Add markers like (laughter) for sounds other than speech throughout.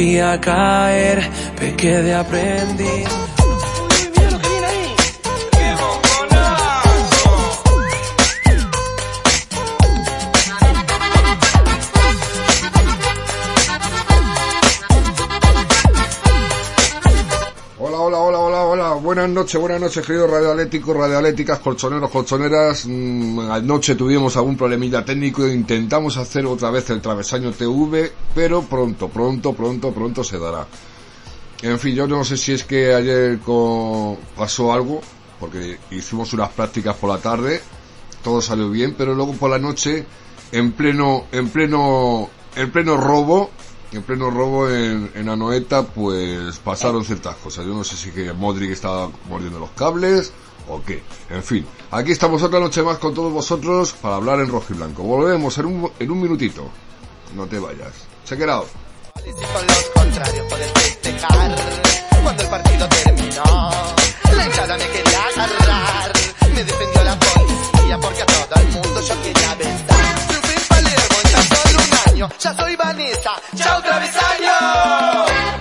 volví a caer, pequé de aprendiz. Buenas noches, buenas noches, queridos radioatléticos, radioatléticas, colchoneros, colchoneras. Mm, anoche tuvimos algún problemilla técnico e intentamos hacer otra vez el travesaño TV, pero pronto, pronto, pronto, pronto se dará. En fin, yo no sé si es que ayer pasó algo, porque hicimos unas prácticas por la tarde, todo salió bien, pero luego por la noche, en pleno, en pleno, en pleno robo, en pleno robo en, Anoeta, pues pasaron ciertas cosas. Yo no sé si que Modric estaba mordiendo los cables o qué. En fin, aquí estamos otra noche más con todos vosotros para hablar en rojo y blanco. Volvemos en un, en un minutito. No te vayas. Check it out. Porque a todo el mundo yo quería Ya soy Vanessa, chao travesaño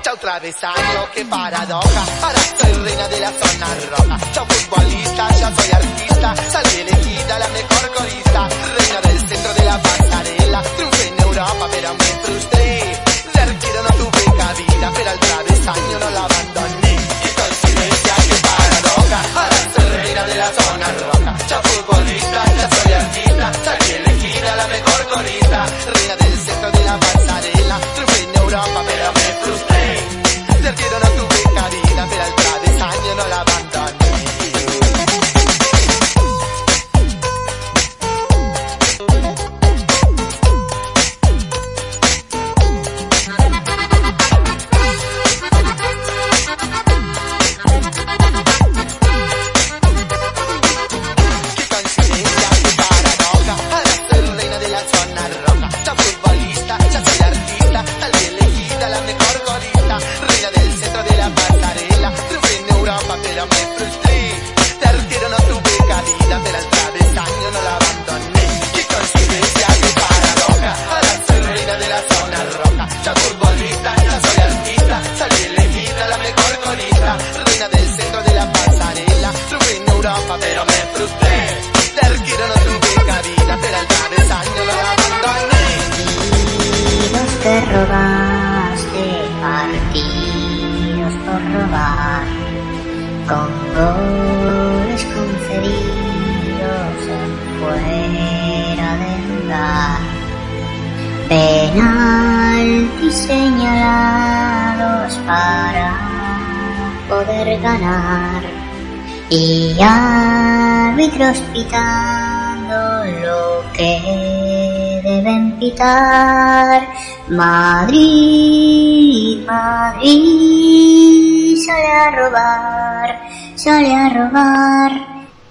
Chao travesaño, qué paradoja Ahora soy reina de la zona roja Chao futbolista, ya soy artista Salí elegida la mejor corista Reina del centro de la pasarela Triunfé en Europa pero me frustré de arquero no tuve cabida, pero al travesaño no la abandoné. Qué coincidencia, qué paradoja. Ahora soy reina de la zona roja. Ya futbolista, ya soy artista. Salí elegida la mejor corista. Reina del centro de la pasarela. Triunfé en Europa, pero me frustré. De arquero no tuve cabida, pero al travesaño no la abandoné. Árbitros pitando lo que deben pitar. Madrid, Madrid, sale a robar, sale a robar.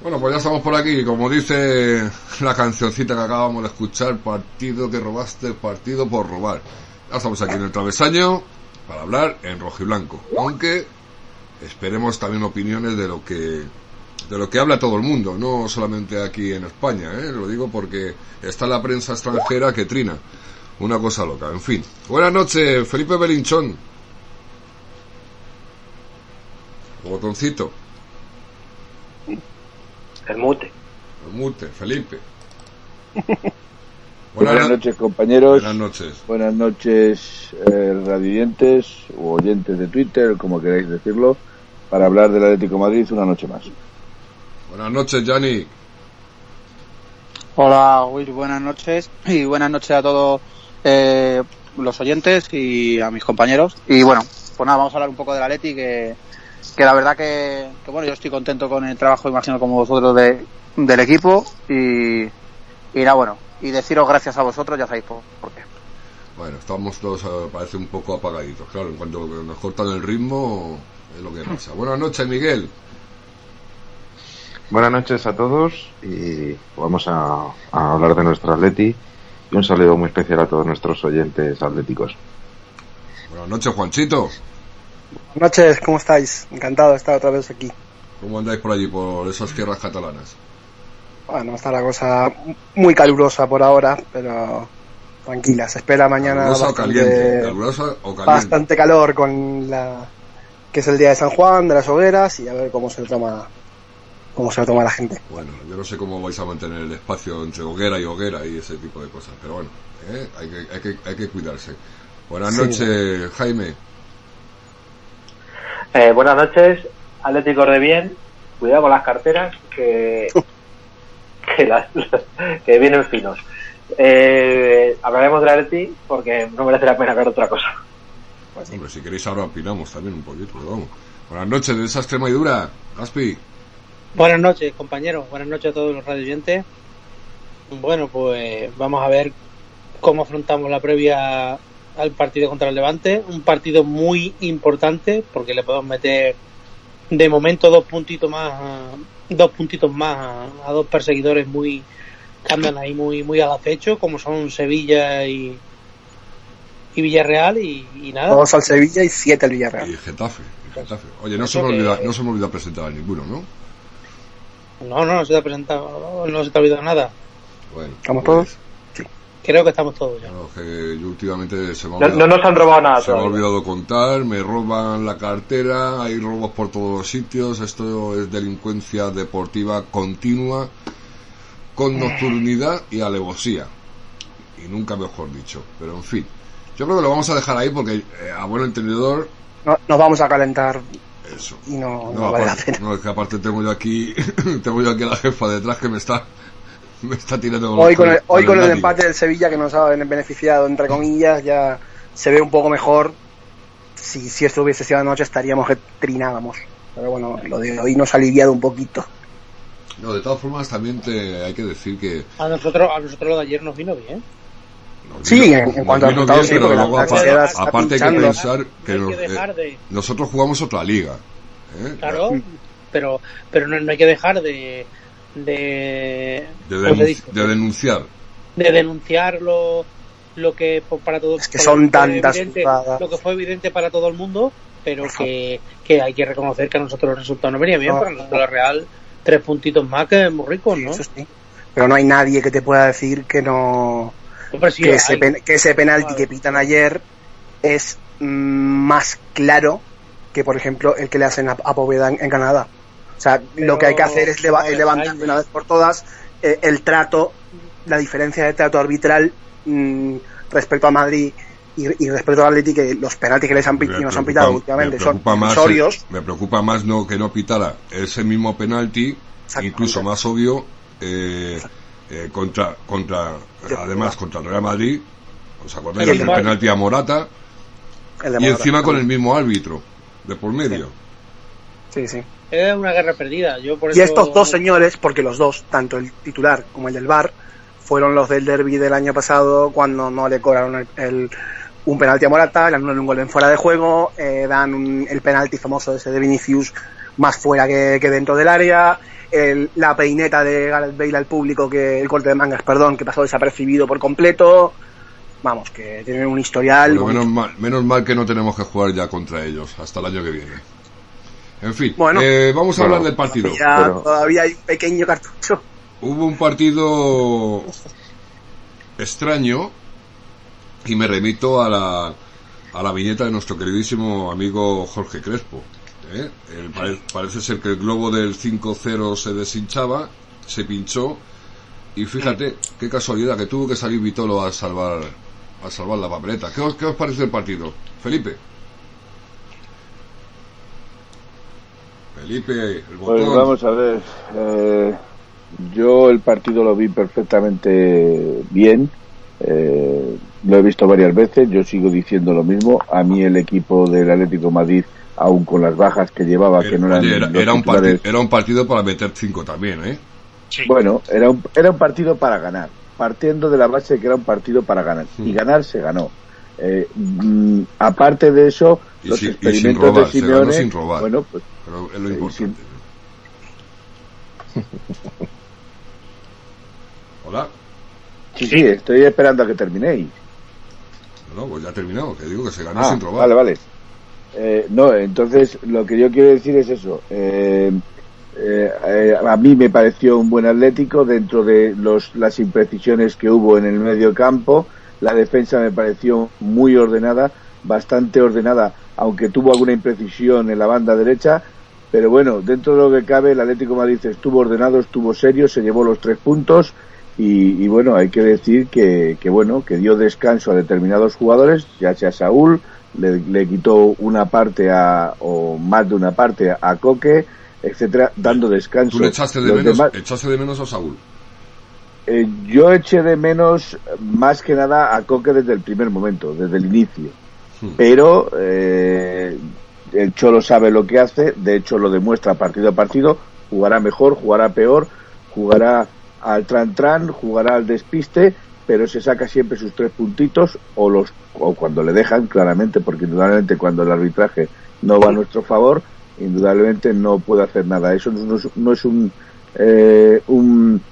Bueno, pues ya estamos por aquí. Como dice la cancioncita que acabamos de escuchar, partido que robaste, partido por robar. Ya estamos aquí en el travesaño para hablar en rojo y blanco. Aunque esperemos también opiniones de lo que de lo que habla todo el mundo, no solamente aquí en España, ¿eh? lo digo porque está la prensa extranjera que trina. Una cosa loca, en fin. Buenas noches, Felipe Belinchón. Botoncito. El mute. El mute, Felipe. (laughs) Buenas noches, compañeros. Buenas noches. Buenas noches, eh, radiantes o oyentes de Twitter, como queráis decirlo, para hablar del Atlético de Madrid una noche más. Buenas noches, Yanni. Hola, Will, buenas noches y buenas noches a todos eh, los oyentes y a mis compañeros. Y bueno, pues nada, vamos a hablar un poco del Atleti que, que la verdad que, que, bueno, yo estoy contento con el trabajo, imagino como vosotros de, del equipo y, y nada, bueno, y deciros gracias a vosotros, ya sabéis por, por qué. Bueno, estamos todos, eh, parece un poco apagaditos, claro, en cuanto nos cortan el ritmo es lo que pasa. Buenas noches, Miguel. Buenas noches a todos y vamos a, a, hablar de nuestro Atleti y un saludo muy especial a todos nuestros oyentes atléticos. Buenas noches, Juanchito. Buenas noches, ¿cómo estáis? Encantado de estar otra vez aquí. ¿Cómo andáis por allí, por esas tierras catalanas? Bueno, está la cosa muy calurosa por ahora, pero tranquila. Se espera mañana Calurosa o bastante, caliente. Calurosa o caliente. bastante calor con la que es el día de San Juan, de las hogueras y a ver cómo se toma cómo se lo toma la gente. Bueno, yo no sé cómo vais a mantener el espacio entre hoguera y hoguera y ese tipo de cosas, pero bueno, ¿eh? hay, que, hay, que, hay que cuidarse. Buenas Sí. noches, Jaime. Eh, buenas noches, Atlético de bien. Cuidado con las carteras, que, (laughs) que, las- (laughs) que vienen finos. Eh, hablaremos de la Atleti porque no merece la pena ver otra cosa. Hombre, si queréis ahora opinamos también un poquito, pero vamos. Buenas noches de esa extrema y dura, Gaspi. Buenas noches, compañeros. Buenas noches a todos los radioyentes. Bueno, pues vamos a ver cómo afrontamos la previa al partido contra el Levante. Un partido muy importante porque le podemos meter de momento dos puntitos más, a- dos puntitos más a, a dos perseguidores muy que andan ahí muy muy al acecho, como son Sevilla y y Villarreal y, y nada. Dos al Sevilla y siete al Villarreal. Y Getafe. y Getafe. Oye, no se, me que- olvida, no se me olvida presentar a ninguno, ¿no? No, no, no se te ha presentado, no se te ha olvidado nada. Bueno, ¿Estamos pues, todos? Creo que estamos todos ya. claro, que yo últimamente se me ha No, olvidado, no nos han robado nada se me ha olvidado contar, me roban la cartera, hay robos por todos los sitios, esto es delincuencia deportiva continua, con nocturnidad y alevosía. Y nunca mejor dicho, pero en fin. Yo creo que lo vamos a dejar ahí porque eh, a buen entendedor No, nos vamos a calentar eso. y no, no No, vale la aparte, pena. no, es que aparte tengo yo aquí, (laughs) tengo yo aquí a la jefa detrás que me está, (laughs) me está tirando Hoy con el, hoy con el empate del Sevilla que nos ha beneficiado, entre comillas, ya se ve un poco mejor. Si, si esto hubiese sido anoche estaríamos que trinábamos. Pero bueno, lo de hoy nos ha aliviado un poquito. No, de todas formas también te hay que decir que A nosotros, a nosotros lo de ayer nos vino bien. Sí, en- cuanto a resultados, sí, pero luego aparte, aparte hay que pensar que, no hay que eh, de, nosotros jugamos otra liga. ¿eh? claro, pero, pero no, no hay que dejar de, de, De, denunciar. de denunciar lo, lo que para todos Es que son tantas evidente, lo que fue evidente para todo el mundo, pero que, que hay que reconocer que a nosotros los resultados no venían bien, No, para nosotros la Real tres puntitos más que es muy ricos, ¿no? Eso sí. Pero no hay nadie que te pueda decir que no. Sí, que, hay. ese, pen- que ese penalti que pitan ayer es mm, más claro que, por ejemplo, el que le hacen a, a Poveda en, en Canadá. O sea, lo que hay que hacer es, leva- es levantar de una vez por todas eh, el trato, la diferencia de trato arbitral mm, respecto a Madrid y, y respecto al Atleti, que los penaltis que les han, nos han pitado me últimamente son eh, me preocupa más no que no pitara ese mismo penalti, incluso más obvio, eh, eh, contra, contra, además contra el Real Madrid. ¿Os acordáis El del penalti a Morata? el de Y Morata. encima con el mismo árbitro, de por medio. Sí, sí. Es una guerra perdida. Yo por Y eso- estos dos señores, porque los dos, tanto el titular como el del VAR, fueron los del derby del año pasado cuando no le cobraron el, el- un penalti a Morata, le anulan un gol en fuera de juego, eh, dan un- el penalti famoso ese de Vinicius más fuera que, que dentro del área, el- la peineta de Gareth Bale al público, que el corte de mangas, perdón, que pasó desapercibido por completo. Vamos, que tienen un historial. Menos, mal, menos mal que no tenemos que jugar ya contra ellos hasta el año que viene. En fin, Bueno. eh, vamos a Bueno, hablar del partido. Ya pero- todavía hay un pequeño cartucho. Hubo un partido extraño y me remito a la, a la viñeta de nuestro queridísimo amigo Jorge Crespo. ¿Eh? El- pare- parece ser que el globo del 5-0 se deshinchaba, se pinchó y fíjate, qué casualidad que tuvo que salir Vitolo a salvar a salvar la papeleta. ¿Qué os, qué os parece el partido? Felipe. Felipe, el botón. Pues vamos a ver. eh, yo el partido lo vi perfectamente bien. eh, lo he visto varias veces. Yo sigo diciendo lo mismo. A mí el equipo del Atlético de Madrid, aun con las bajas que llevaba, que no eran Oye, era, los era un partido, era un partido para meter cinco también, ¿eh? Bueno, era un, era un partido para ganar, partiendo de la base de que era un partido para ganar. Mm. Y ganar se ganó. Eh, mm, aparte de eso, Y los sin- y sin experimentos robar, de Simeone, sin robar. bueno, pues Pero es lo Eh, importante. (laughs) Hola. sí, sí, estoy esperando a que terminéis. No, no, pues ya ha terminado, que digo que se ganó Ah, sin robar. vale, vale. Eh, no, entonces lo que yo quiero decir es eso. Eh, eh, a mí me pareció un buen Atlético dentro de los, las imprecisiones que hubo en el medio campo. la defensa me pareció muy ordenada, bastante ordenada, aunque tuvo alguna imprecisión en la banda derecha, pero bueno, dentro de lo que cabe, el Atlético de Madrid estuvo ordenado, estuvo serio, se llevó los tres puntos y, y bueno, hay que decir que, que, bueno, que dio descanso a determinados jugadores, ya sea Saúl, le, le quitó una parte a, o más de una parte a, a Coque, etcétera, dando descanso. ¿Tú le echaste de, Los menos, demás- echaste de menos a Saúl? eh, yo eché de menos más que nada a Coque desde el primer momento, desde el inicio. Hmm. Pero eh, el Cholo sabe lo que hace, de hecho lo demuestra partido a partido, jugará mejor, jugará peor, jugará al tran tran, jugará al despiste, pero se saca siempre sus tres puntitos o los o cuando le dejan claramente, porque indudablemente cuando el arbitraje no va a nuestro favor, indudablemente no puede hacer nada. Eso no es, un, eh, un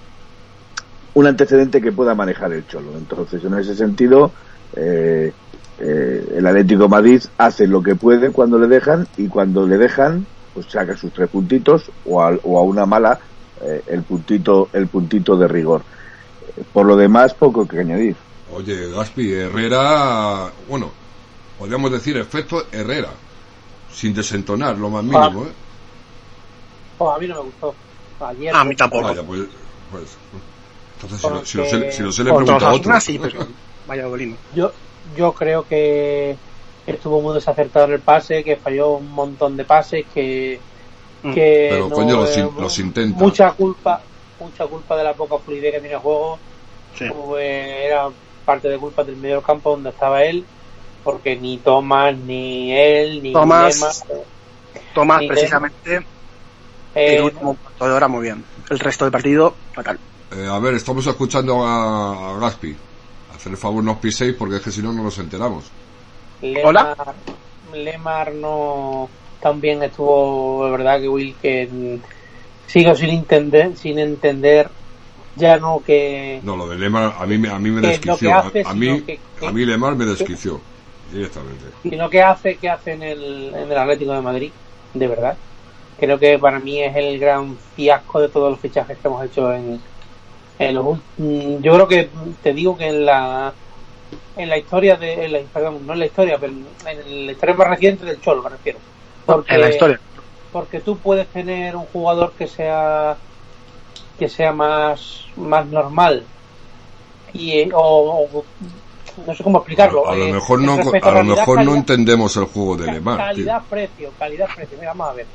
un antecedente que pueda manejar el Cholo. Entonces, en ese sentido, eh, eh, el Atlético Madrid hace lo que puede cuando le dejan y cuando le dejan, pues saca sus tres puntitos o a, o a una mala eh, el puntito el puntito de rigor. Por lo demás, poco que añadir. Oye, Gaspi, Herrera, bueno, podríamos decir efecto Herrera, sin desentonar lo más mínimo, ¿eh? Oh, a mí no me gustó. Ayer, A mí tampoco. Vaya, pues, pues, entonces si lo, Porque- si lo sé, si lo sé le Contra pregunto a otro. Sí, pero Valladolid. (laughs) Yo, yo creo que estuvo muy desacertado en el pase, que falló un montón de pases, que, Mm. que Pero, no, coño, los eh, in- los intenta. Mucha culpa, mucha culpa de la poca fluidez que tiene el juego. Sí. Pues, era parte de culpa del medio del campo donde estaba él, porque ni Tomás, ni él, ni Tomás, Lema, Tomás, Ni precisamente, eh, el último cuarto de hora muy bien. El resto del partido, fatal. Eh, a ver, estamos escuchando a, a Gaspi. Hacer el favor no os piséis porque es que si no no nos enteramos. Lemar, Hola. Lemar no también estuvo, de verdad que Will que sigo sin entender, sin entender ya no que No, lo de Lemar a mí, me- a mí me Que desquició. que hace, a, a mí, que- que- a mí Lemar me desquició directamente. sino que hace que hace en el, en el Atlético de Madrid, de verdad. Creo que para mí es el gran fiasco de todos los fichajes que hemos hecho en, en los mm, yo creo que te digo que en la en la historia de en la, perdón, no en la historia, pero en la historia más reciente del Cholo me refiero. Porque, En la historia. Porque tú puedes tener un jugador que sea que sea más más normal. Y eh, o, o- no sé cómo explicarlo A lo eh, mejor no, a lo calidad, mejor no entendemos el juego de Lemar. tío. calidad precio calidad precio. Mira vamos a ver.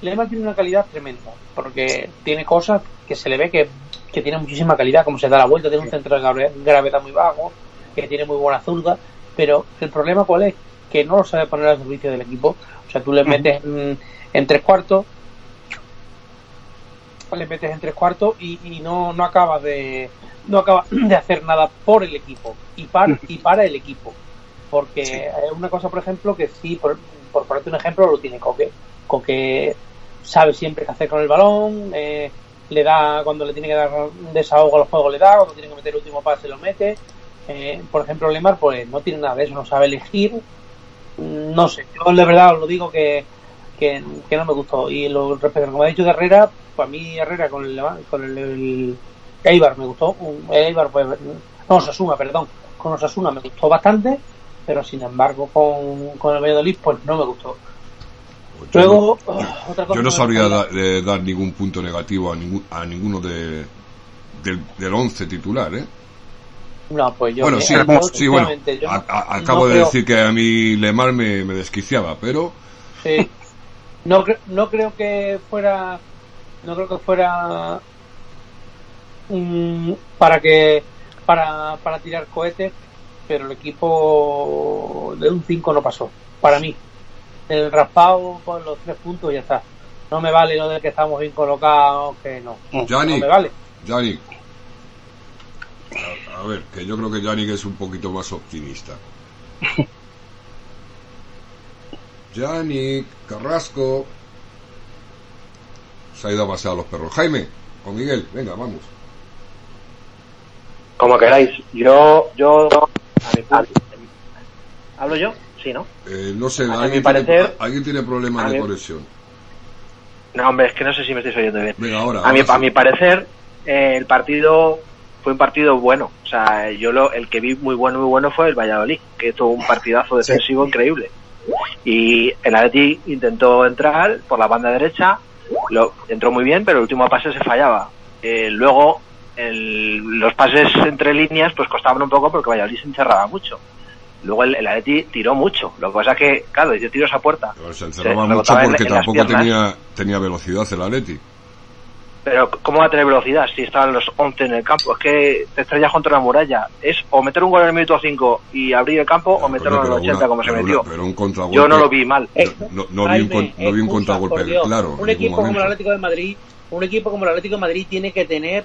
Lemar tiene una calidad tremenda porque tiene cosas que se le ve que, que tiene muchísima calidad como se da la vuelta tiene un centro de grave- gravedad muy bajo que tiene muy buena zurda pero el problema cuál es que no lo sabe poner al servicio del equipo. O sea tú le metes en, en tres cuartos le metes en tres cuartos y, y no, no acabas de no acaba (clears throat) de hacer nada por el equipo y para, y (laughs) para el equipo. Porque es una cosa por ejemplo que sí por, por ponerte un ejemplo lo tiene Coque. Coque sabe siempre qué hacer con el balón eh, le da cuando le tiene que dar desahogo a los juegos le da cuando tiene que meter el último pase lo mete. Eh, por ejemplo Lemar pues no tiene nada de eso no sabe elegir. Mm, no sé yo de verdad os lo digo que que, que no me gustó y lo respecto me ha dicho de Herrera para mí Herrera con el con el, el Eibar me gustó Eibar pues no Osasuna perdón con Osasuna me gustó bastante pero sin embargo con, con el Valladolid pues no me gustó Yo luego no- otra cosa Yo no sabría da- de dar ningún punto negativo a, ningún, a ninguno de, del, del once titular, ¿eh? no pues yo bueno, yo, sí, yo, sí, bueno, yo a- a- acabo no de creo- decir que a mí Lemar me, me desquiciaba, pero Sí. No, cre- no creo que fuera. No creo que fuera. mm, para que. Para, para tirar cohetes, pero el equipo de un 5 no pasó. Para mí. El raspado con los tres puntos ya está. No me vale lo de que estamos bien colocados, que no. Yannick, No me vale. Yannick. A, a ver, que yo creo que Yannick es un poquito más optimista. (laughs) Yannick, Carrasco. Se ha ido a pasear a los perros. Jaime, o Miguel, venga, vamos. Como queráis. Yo, yo, a mi punto- ¿Hablo yo? Sí, ¿no? Eh, no sé, A mi alguien, parecer- tiene, alguien tiene problemas de mi- conexión. No, hombre, es que no sé si me estáis oyendo bien. Venga, ahora. A mi, ahora a mi parecer, eh, el partido fue un partido bueno. O sea, yo lo, el que vi muy bueno, muy bueno fue el Valladolid, que tuvo un partidazo defensivo increíble. Y el Atleti intentó entrar por la banda derecha, lo entró muy bien, pero el último pase se fallaba. Eh, luego, el- los pases entre líneas pues costaban un poco porque Valladolid se encerraba mucho. Luego el, el Atleti tiró mucho. Lo que pasa es que, claro, dio tiros a puerta. Pero se encerraba mucho en- porque en tampoco tenía, tenía velocidad el Atleti. Pero ¿cómo va a tener velocidad si estaban los 11 en el campo? Es que te estrellas contra la muralla. Es o meter un gol en el minuto 5 y abrir el campo o meterlo en el Pero 80 una- como se pero metió. una- pero un contragolpe. Yo no lo vi mal. No, no vi un, no vi un contragolpe Dios. claro. Un equipo como el. Atlético de Madrid, un equipo como el Atlético de Madrid tiene que tener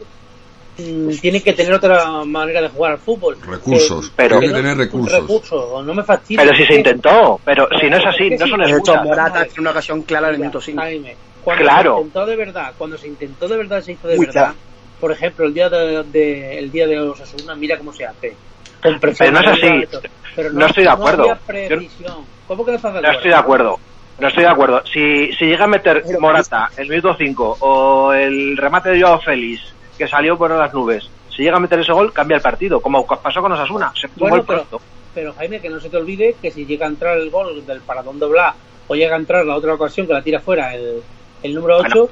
mm, tiene que tener otra manera de jugar al fútbol. Recursos, Pero- tiene que tener recursos. Recursos, no me fastidies. Pero si se intentó, pero si no es así, no son excusas. Morata tiene una ocasión clara en el minuto 5. Jaime, cuando Claro. se intentó de verdad, cuando se intentó de verdad, se hizo de verdad. claro. Por ejemplo, el día de, de- el día de Osasuna, mira cómo se hace. Con Pero no es así. Pero No estoy de acuerdo. Yo-. ¿Cómo que no estás de No estoy de acuerdo. No estoy de acuerdo. Si, si llega a meter Morata el minuto 5 o el remate de Joao Félix que salió por las nubes, si llega a meter ese gol, cambia el partido, como pasó con Osasuna. Se Bueno, gol pero, pero Jaime, que no se te olvide que si llega a entrar el gol del paradón doblar o llega a entrar la otra ocasión que la tira fuera el, el número 8,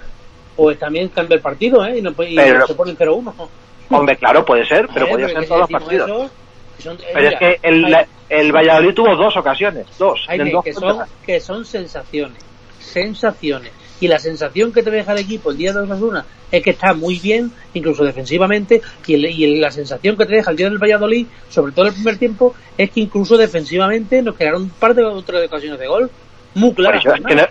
pues también cambia el partido, ¿eh? Y, no, puede- y Pero- se pone 0-1. Hombre, claro, puede ser, pero podría ser que todos los partidos. eso, que son- eh, Pero es que el, Jaime, el Valladolid tuvo dos ocasiones, dos. Jaime, en dos que, son, que son sensaciones, sensaciones. Y la sensación que te deja el equipo el día de Osasuna es que está muy bien, incluso defensivamente, y, el- y la sensación que te deja el día del Valladolid, sobre todo en el primer tiempo, es que incluso defensivamente nos quedaron un par de otras ocasiones de gol muy claras. es que no-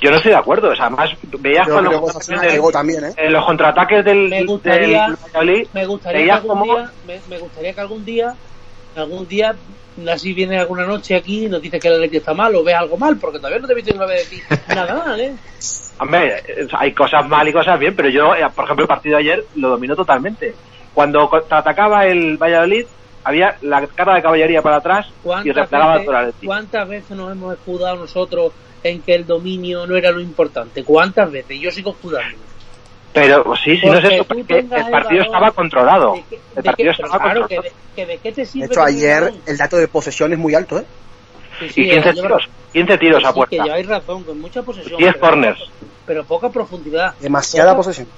yo no estoy de acuerdo. O sea, además, veías Yo cuando también, ¿eh? en los contraataques del, Me gustaría- del Valladolid, me gustaría que veías algún como día, me, me gustaría que algún día, algún día, así viene alguna noche aquí y nos dice que el Atleti está mal o ves algo mal, porque todavía no te he visto una vez decir nada mal, ¿eh? (laughs) Hombre, hay cosas mal y cosas bien, pero yo, eh, por ejemplo, el partido de ayer lo dominó totalmente. Cuando contraatacaba el Valladolid, había la cara de caballería para atrás y ¿Cuántas replegaba veces, todo el. ¿Cuántas veces nos hemos escudado nosotros en que el dominio no era lo importante? ¿Cuántas veces? Yo sigo escudándome. Pero pues, sí, sí, no es Porque eso, porque el el partido balón, estaba controlado. ¿De qué- El de partido pero estaba claro, que controlado. de, que de qué te De sirve hecho, tener el ayer el dato de posesión es muy alto, ¿eh? Sí, sí, Y 15 lleva- tiros, 15 tiros a sí, que puerta. lleváis razón, con mucha posesión. 10 pero- corners. Pero poca profundidad. Demasiada Poca- posesión.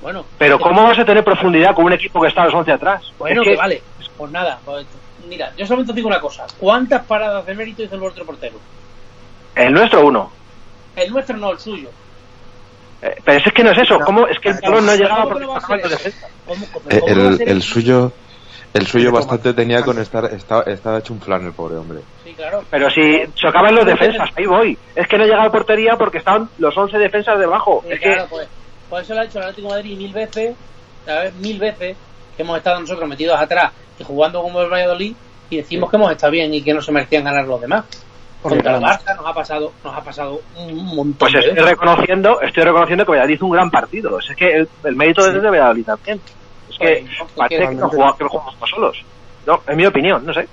Bueno, Pero que- ¿cómo vas a tener profundidad con un equipo que está a los 11 atrás? Bueno, Es que... vale. Pues nada, pues, mira, yo solamente digo una cosa. ¿Cuántas paradas de mérito hizo el otro portero? El nuestro uno. El nuestro no, el suyo. Eh, Pero es que no es eso. ¿Cómo? Es que el balón no llegaba ¿Cómo que cómo- Eh, El, el suyo, el suyo bastante tenía con estar, estaba, estaba hecho un flan el pobre hombre. Sí, claro. Pero si chocaban los defensas, ahí voy. Es que no llegaba a portería porque estaban los 11 defensas debajo. Sí, es que claro, pues, por eso lo ha hecho el Atlético de Madrid mil veces, ¿sabes? Mil veces que hemos estado nosotros metidos atrás y jugando como el Valladolid y decimos que hemos estado bien y que no se merecían ganar los demás. Contra el Barça nos ha pasado, nos ha pasado un montón pues de estoy veces. reconociendo, estoy reconociendo que Valladolid hizo un gran partido. Es que el, el mérito Sí. es de Valladolid también. Es que Pues, no, parece que no jugamos, que no jugamos solos. No, en mi opinión, no sé.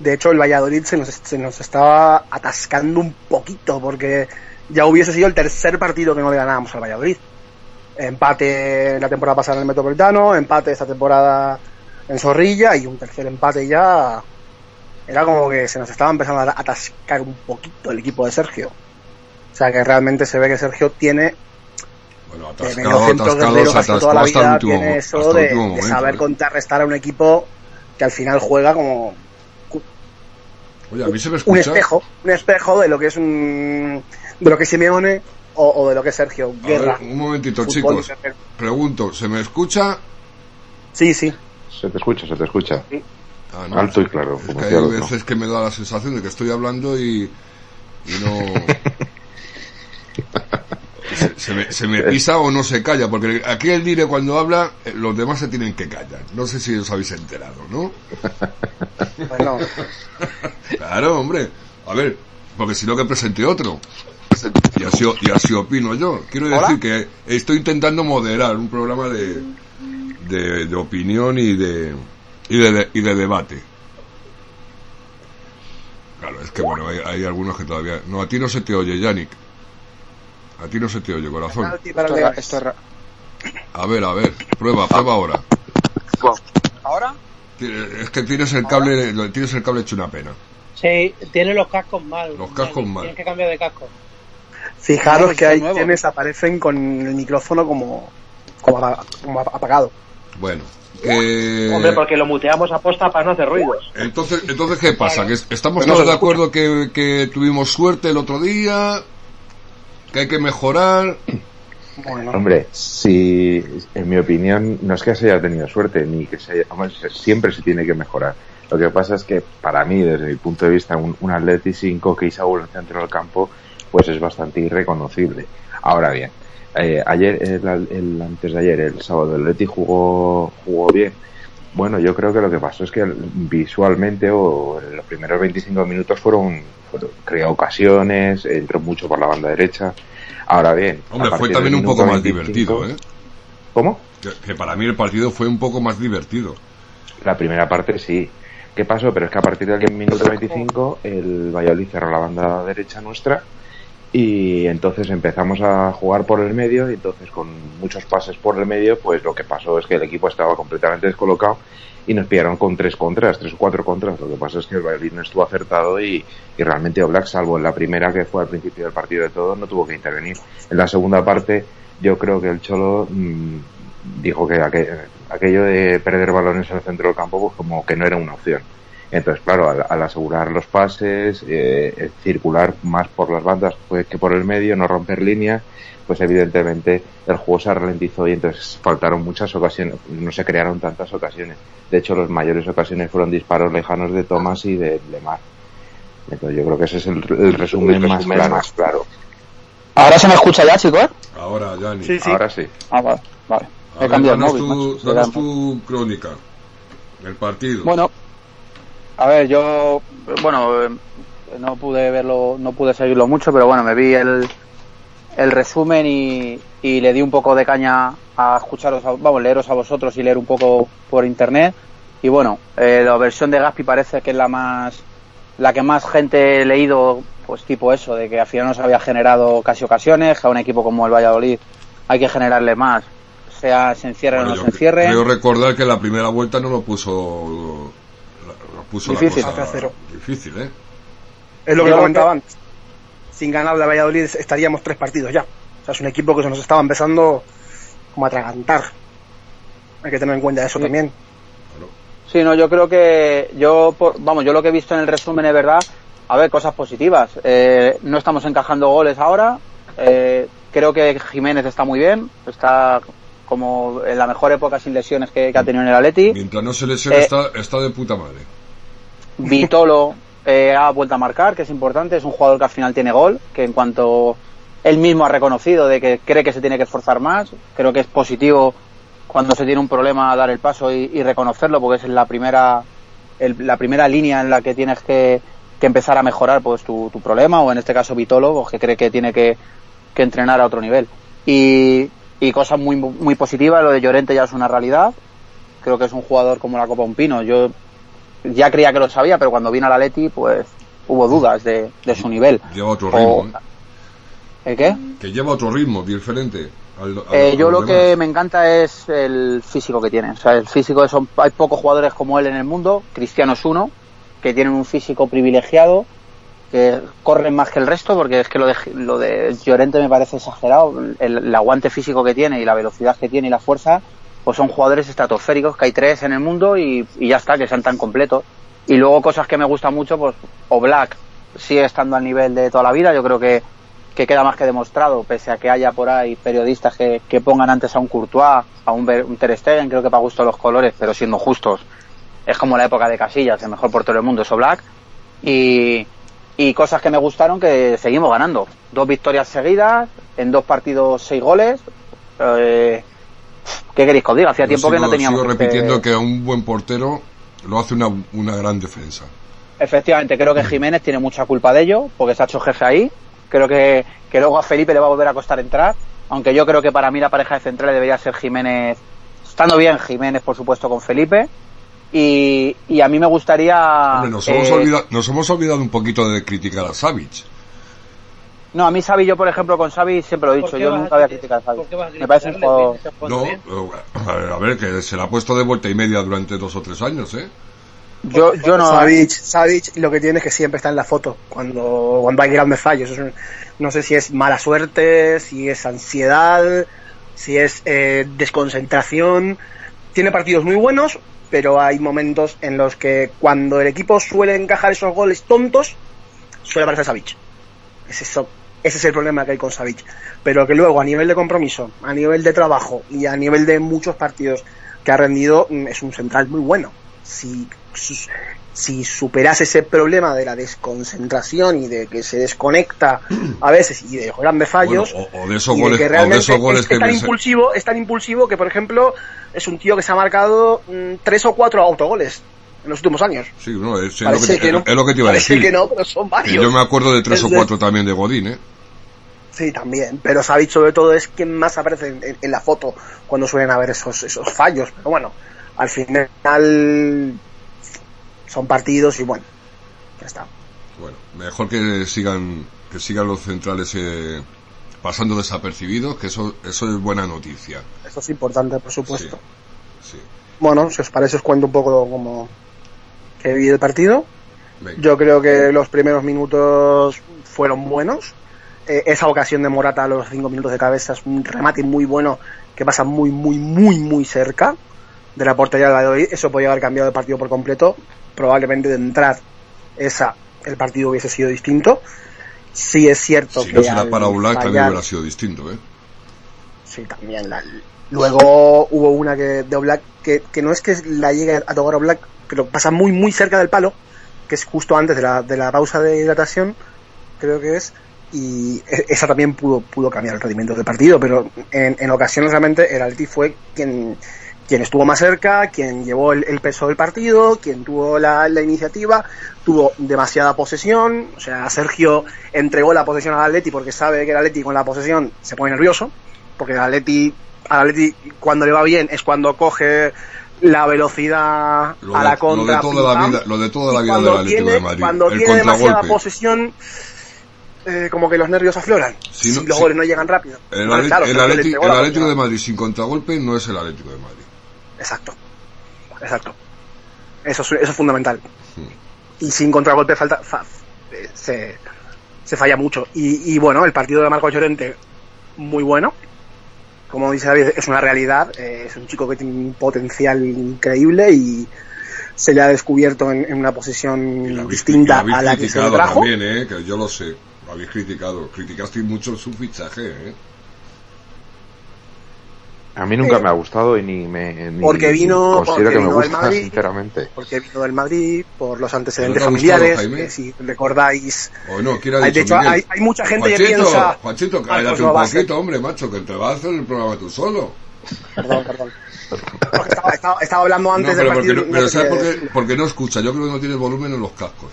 De hecho, el Valladolid se nos, se nos estaba atascando un poquito porque ya hubiese sido el tercer partido que no le ganábamos al Valladolid. Empate la temporada pasada en el Metropolitano, empate esta temporada en Zorrilla y un tercer empate ya. Era como que se nos estaba empezando a atascar un poquito el equipo de Sergio. O sea que realmente se ve que Sergio tiene Bueno, de atascado, atascado, toda la vida, último, tiene eso de, saber ¿eh? contrarrestar a un equipo que al final juega como Oye, a mí se me un espejo, un espejo de lo que es un de lo que Simeone o, o de lo que es Sergio ver, Guerra. un momentito, chicos. Pregunto, ¿se me escucha? Sí, sí. Se te escucha, se te escucha. Ah, no. Alto y claro, Es como que hay otro. veces que me da la sensación de que estoy hablando y, y no... (laughs) se, se me, se me pisa o no se calla, porque aquí el dire cuando habla, eh, los demás se tienen que callar. No sé si os habéis enterado, ¿no? Bueno, (laughs) Claro, hombre. A ver, porque si no que presente otro. Y así, y así opino yo. Quiero ¿Hola? decir que estoy intentando moderar un programa de, de, de opinión y de, y de, y de debate. Claro, es que bueno, hay, hay algunos que todavía... No, a ti no se te oye, Yannick. A ti no se te oye, corazón. A ver, a ver, prueba, prueba ahora. ¿Ahora? Es que tienes el cable, lo- tienes el cable hecho una pena. Sí, tiene los cascos mal. Los cascos mal. Tienes que cambiar de casco. Fijaros que hay quienes aparecen con el micrófono como, como, apa- como apagado. Bueno. que- Hombre, porque lo muteamos a posta para no hacer ruidos. Entonces, entonces ¿qué pasa? ¿Que estamos todos de acuerdo que, que tuvimos suerte el otro día? ¿Que hay que mejorar? Hombre, si en mi opinión no es que se haya tenido suerte, ni que se haya, hombre, siempre se tiene que mejorar. Lo que pasa es que para mí, desde mi punto de vista, un, un Atleti sin Coque y Saúl en el centro del campo, pues es bastante irreconocible. Ahora bien, eh, ayer, el, el- antes de ayer, el sábado, el Atleti jugó, jugó bien. Bueno, yo creo que lo que pasó es que visualmente o en los primeros 25 minutos fueron, fueron creó ocasiones, entró mucho por la banda derecha. Ahora bien, Hombre, fue también un poco más 25, divertido, ¿eh? ¿Cómo? Que, que para mí el partido fue un poco más divertido. La primera parte sí. ¿Qué pasó? Pero es que a partir del minuto 25 el Valladolid cerró la banda derecha nuestra y entonces empezamos a jugar por el medio y entonces con muchos pases por el medio pues lo que pasó es que el equipo estaba completamente descolocado y nos pillaron con tres contras, tres o cuatro contras. Lo que pasa es que el Valladolid no estuvo acertado y, y realmente Oblak, salvo en la primera que fue al principio del partido de todo, no tuvo que intervenir. En la segunda parte yo creo que el Cholo mm, dijo que aquel- aquello de perder balones en el centro del campo pues como que no era una opción. Entonces, claro, al, al asegurar los pases, eh, circular más por las bandas pues, que por el medio, no romper líneas, pues evidentemente el juego se ralentizó y entonces faltaron muchas ocasiones, no se crearon tantas ocasiones. De hecho, las mayores ocasiones fueron disparos lejanos de Thomas y de Lemar. Entonces, yo creo que ese es el, el resumen, más, claro. más claro. ¿Ahora se me escucha ya, chicos? Ahora, Yanni. Ahora sí. Ah, vale, vale. He ver, cambiado el danos móvil. tu, tu crónica. El partido. Bueno, a ver, yo, bueno, eh, no pude verlo, no pude seguirlo mucho, pero bueno, me vi el, el resumen y, y le di un poco de caña a escucharos, a- vamos, leeros a vosotros y leer un poco por internet. Y bueno, eh, la versión de Gaspi parece que es la más, la que más gente he leído, pues tipo eso, de que al final no se había generado casi ocasiones, que a un equipo como el Valladolid hay que generarle más, sea se encierre o no se encierre. Creo recordar que la primera vuelta no lo puso. Puso Difícil. la cosa Hace cero. difícil, ¿eh? Es lo que comentaba antes. Sin ganar la Valladolid estaríamos tres partidos ya. O sea, es un equipo que se nos estaba empezando como a atragantar. Hay que tener en cuenta eso también. Sí, no, yo creo que yo, por- vamos, yo lo que he visto en el resumen es verdad. A ver, cosas positivas. Eh, no estamos encajando goles ahora. Eh, creo que Jiménez está muy bien. Está como en la mejor época sin lesiones que, que ha tenido en el Atleti. Mientras no se lesione, Eh, está, está de puta madre. Vitolo eh, ha vuelto a marcar, que es importante. Es un jugador que al final tiene gol, que en cuanto él mismo ha reconocido de que cree que se tiene que esforzar más, creo que es positivo cuando se tiene un problema dar el paso y, reconocerlo, porque es la primera el- la primera línea en la que tienes que, que empezar a mejorar pues tu, tu problema, o en este caso Vitolo, pues, que cree que tiene que, que entrenar a otro nivel. Y, y cosas muy, muy positivas, lo de Llorente ya es una realidad. Creo que es un jugador como la Copa Un Pino. Yo ya creía que lo sabía, pero cuando vino a la Leti, pues hubo dudas de, de su nivel. Lleva otro ritmo, ¿eh? ¿El qué? Que lleva otro ritmo diferente. Al, al- Eh, yo lo que me encanta es el físico que tiene. O sea, el físico, son, hay pocos jugadores como él en el mundo. Cristiano es uno, que tienen un físico privilegiado, que corren más que el resto, porque es que lo de, lo de Llorente me parece exagerado. El, el aguante físico que tiene y la velocidad que tiene y la fuerza, pues son jugadores estratosféricos, que hay tres en el mundo y, y ya está, que sean tan completos. Y luego cosas que me gustan mucho, pues Oblak sigue estando al nivel de toda la vida. Yo creo que que queda más que demostrado, pese a que haya por ahí periodistas que, que pongan antes a un Courtois, a un, un Ter Stegen, creo que para gusto los colores, pero siendo justos, es como la época de Casillas, el mejor portero del mundo es Oblak, y, y cosas que me gustaron que seguimos ganando, dos victorias seguidas, en dos partidos seis goles, eh, ¿qué queréis que os diga? Hacía tiempo que no teníamos... Sigo este- repitiendo que a un buen portero lo hace una, una gran defensa. Efectivamente, creo que Jiménez tiene mucha culpa de ello, porque se ha hecho jefe ahí. Creo que, que luego a Felipe le va a volver a costar entrar, aunque yo creo que para mí la pareja de centrales debería ser Jiménez, estando bien Jiménez, por supuesto, con Felipe. Y, y a mí me gustaría... Hombre, nos, hemos eh, olvidado, nos hemos olvidado un poquito de criticar a Savic. No, a mí Xavi, yo por ejemplo con Xavi siempre lo he ¿Por dicho, yo nunca voy a criticar? criticar a Xavi. ¿Por qué vas a Me parece un juego... No, bien. a ver, a ver, que se la ha puesto de vuelta y media durante dos o tres años, ¿eh? Yo, yo no... Savic, Savic lo que tiene es que siempre está en la foto cuando, cuando hay grandes fallos. Es un- no sé si es mala suerte, si es ansiedad, si es eh, desconcentración. Tiene partidos muy buenos, pero hay momentos en los que cuando el equipo suele encajar esos goles tontos, suele aparecer Savic. Es eso. Ese es el problema que hay con Savic. Pero que luego a nivel de compromiso, a nivel de trabajo y a nivel de muchos partidos que ha rendido, mm, es un central muy bueno. Si, si superas ese problema de la desconcentración y de que se desconecta a veces y de grandes fallos, Bueno, o, o de esos que o de realmente esos goles es, que es tan me- impulsivo, es tan impulsivo que por ejemplo es un tío que se ha marcado mm, tres o cuatro autogoles en los últimos años. Sí, no, es, es lo que, que no. es lo que te iba a decir. que no, pero son varios. yo me acuerdo de tres o cuatro también de Godín, ¿eh? Sí, también. Pero Savic sobre todo es quien más aparece en, en- en la foto cuando suelen haber esos, esos fallos. Pero bueno, al final son partidos y bueno, ya está. Bueno, mejor que sigan que sigan los centrales eh, pasando desapercibidos, que eso eso es buena noticia. Eso es importante, por supuesto. Sí. Bueno, si os parece os cuento un poco cómo que vivido el partido. Venga. Yo creo que los primeros minutos fueron buenos. Eh, esa ocasión de Morata a los cinco minutos de cabeza es un remate muy bueno que pasa muy, muy, muy, muy cerca de la portería del Valladolid. Eso podría haber cambiado el partido por completo. Probablemente de entrar esa, el partido hubiese sido distinto. Sí es cierto Si que no se la al para Black también fallar- hubiera sido distinto, ¿eh? Sí, también. la- luego hubo una que de Oblak que, que no es que la llegue a tocar Oblak, pero pasa muy muy cerca del palo, que es justo antes de la, de la pausa de hidratación, creo que es, y e- esa también pudo, pudo cambiar el rendimiento del partido, pero en, en ocasiones realmente el Alti fue quien, quien estuvo más cerca, quien llevó el, peso del partido, quien tuvo la, la iniciativa, tuvo demasiada posesión, o sea, Sergio entregó la posesión al Atleti porque sabe que el Atleti con la posesión se pone nervioso, porque el Atleti, al Atleti cuando le va bien es cuando coge la velocidad Lo a la lo contra. de toda la vida, lo de toda la vida cuando del Atlético tiene- de Madrid, Cuando el tiene demasiada posesión, eh, como que los nervios afloran. Si Si, no- los si- goles no llegan rápido. El, claro, Atlético de. Madrid sin contragolpe no es el Atlético de Madrid. Exacto. Exacto. Eso es, eso es fundamental. Y sin contragolpe falta, fa- eh, se, se falla mucho. Y, y bueno, el partido de Marco Llorente, muy bueno. Como dice David, es una realidad. eh, es un chico que tiene un potencial increíble y se le ha descubierto en, en una posición distinta Lo habéis a la que se le trajo. también, ¿eh? Que yo lo sé. Lo habéis criticado. Criticasteis mucho su fichaje, ¿eh? A mí nunca Eh, me ha gustado y ni me ni porque vino- considero porque que me vino del gusta, Madrid. sinceramente. Porque vino del Madrid, por los antecedentes ¿No te ha gustado, familiares, Jaime? que si recordáis O no, ¿quién ha Hay- dicho de hecho, Miguel? hay- hay mucha gente que Juanchito, piensa- Juanchito, cállate un poquito, hombre, macho, que te vas a hacer el programa tú solo. Perdón, perdón. Que estaba, estaba- estaba hablando antes no, pero del porque partido. no, pero no ¿sabes por qué? Porque no escucha. Yo creo que no tienes volumen en los cascos.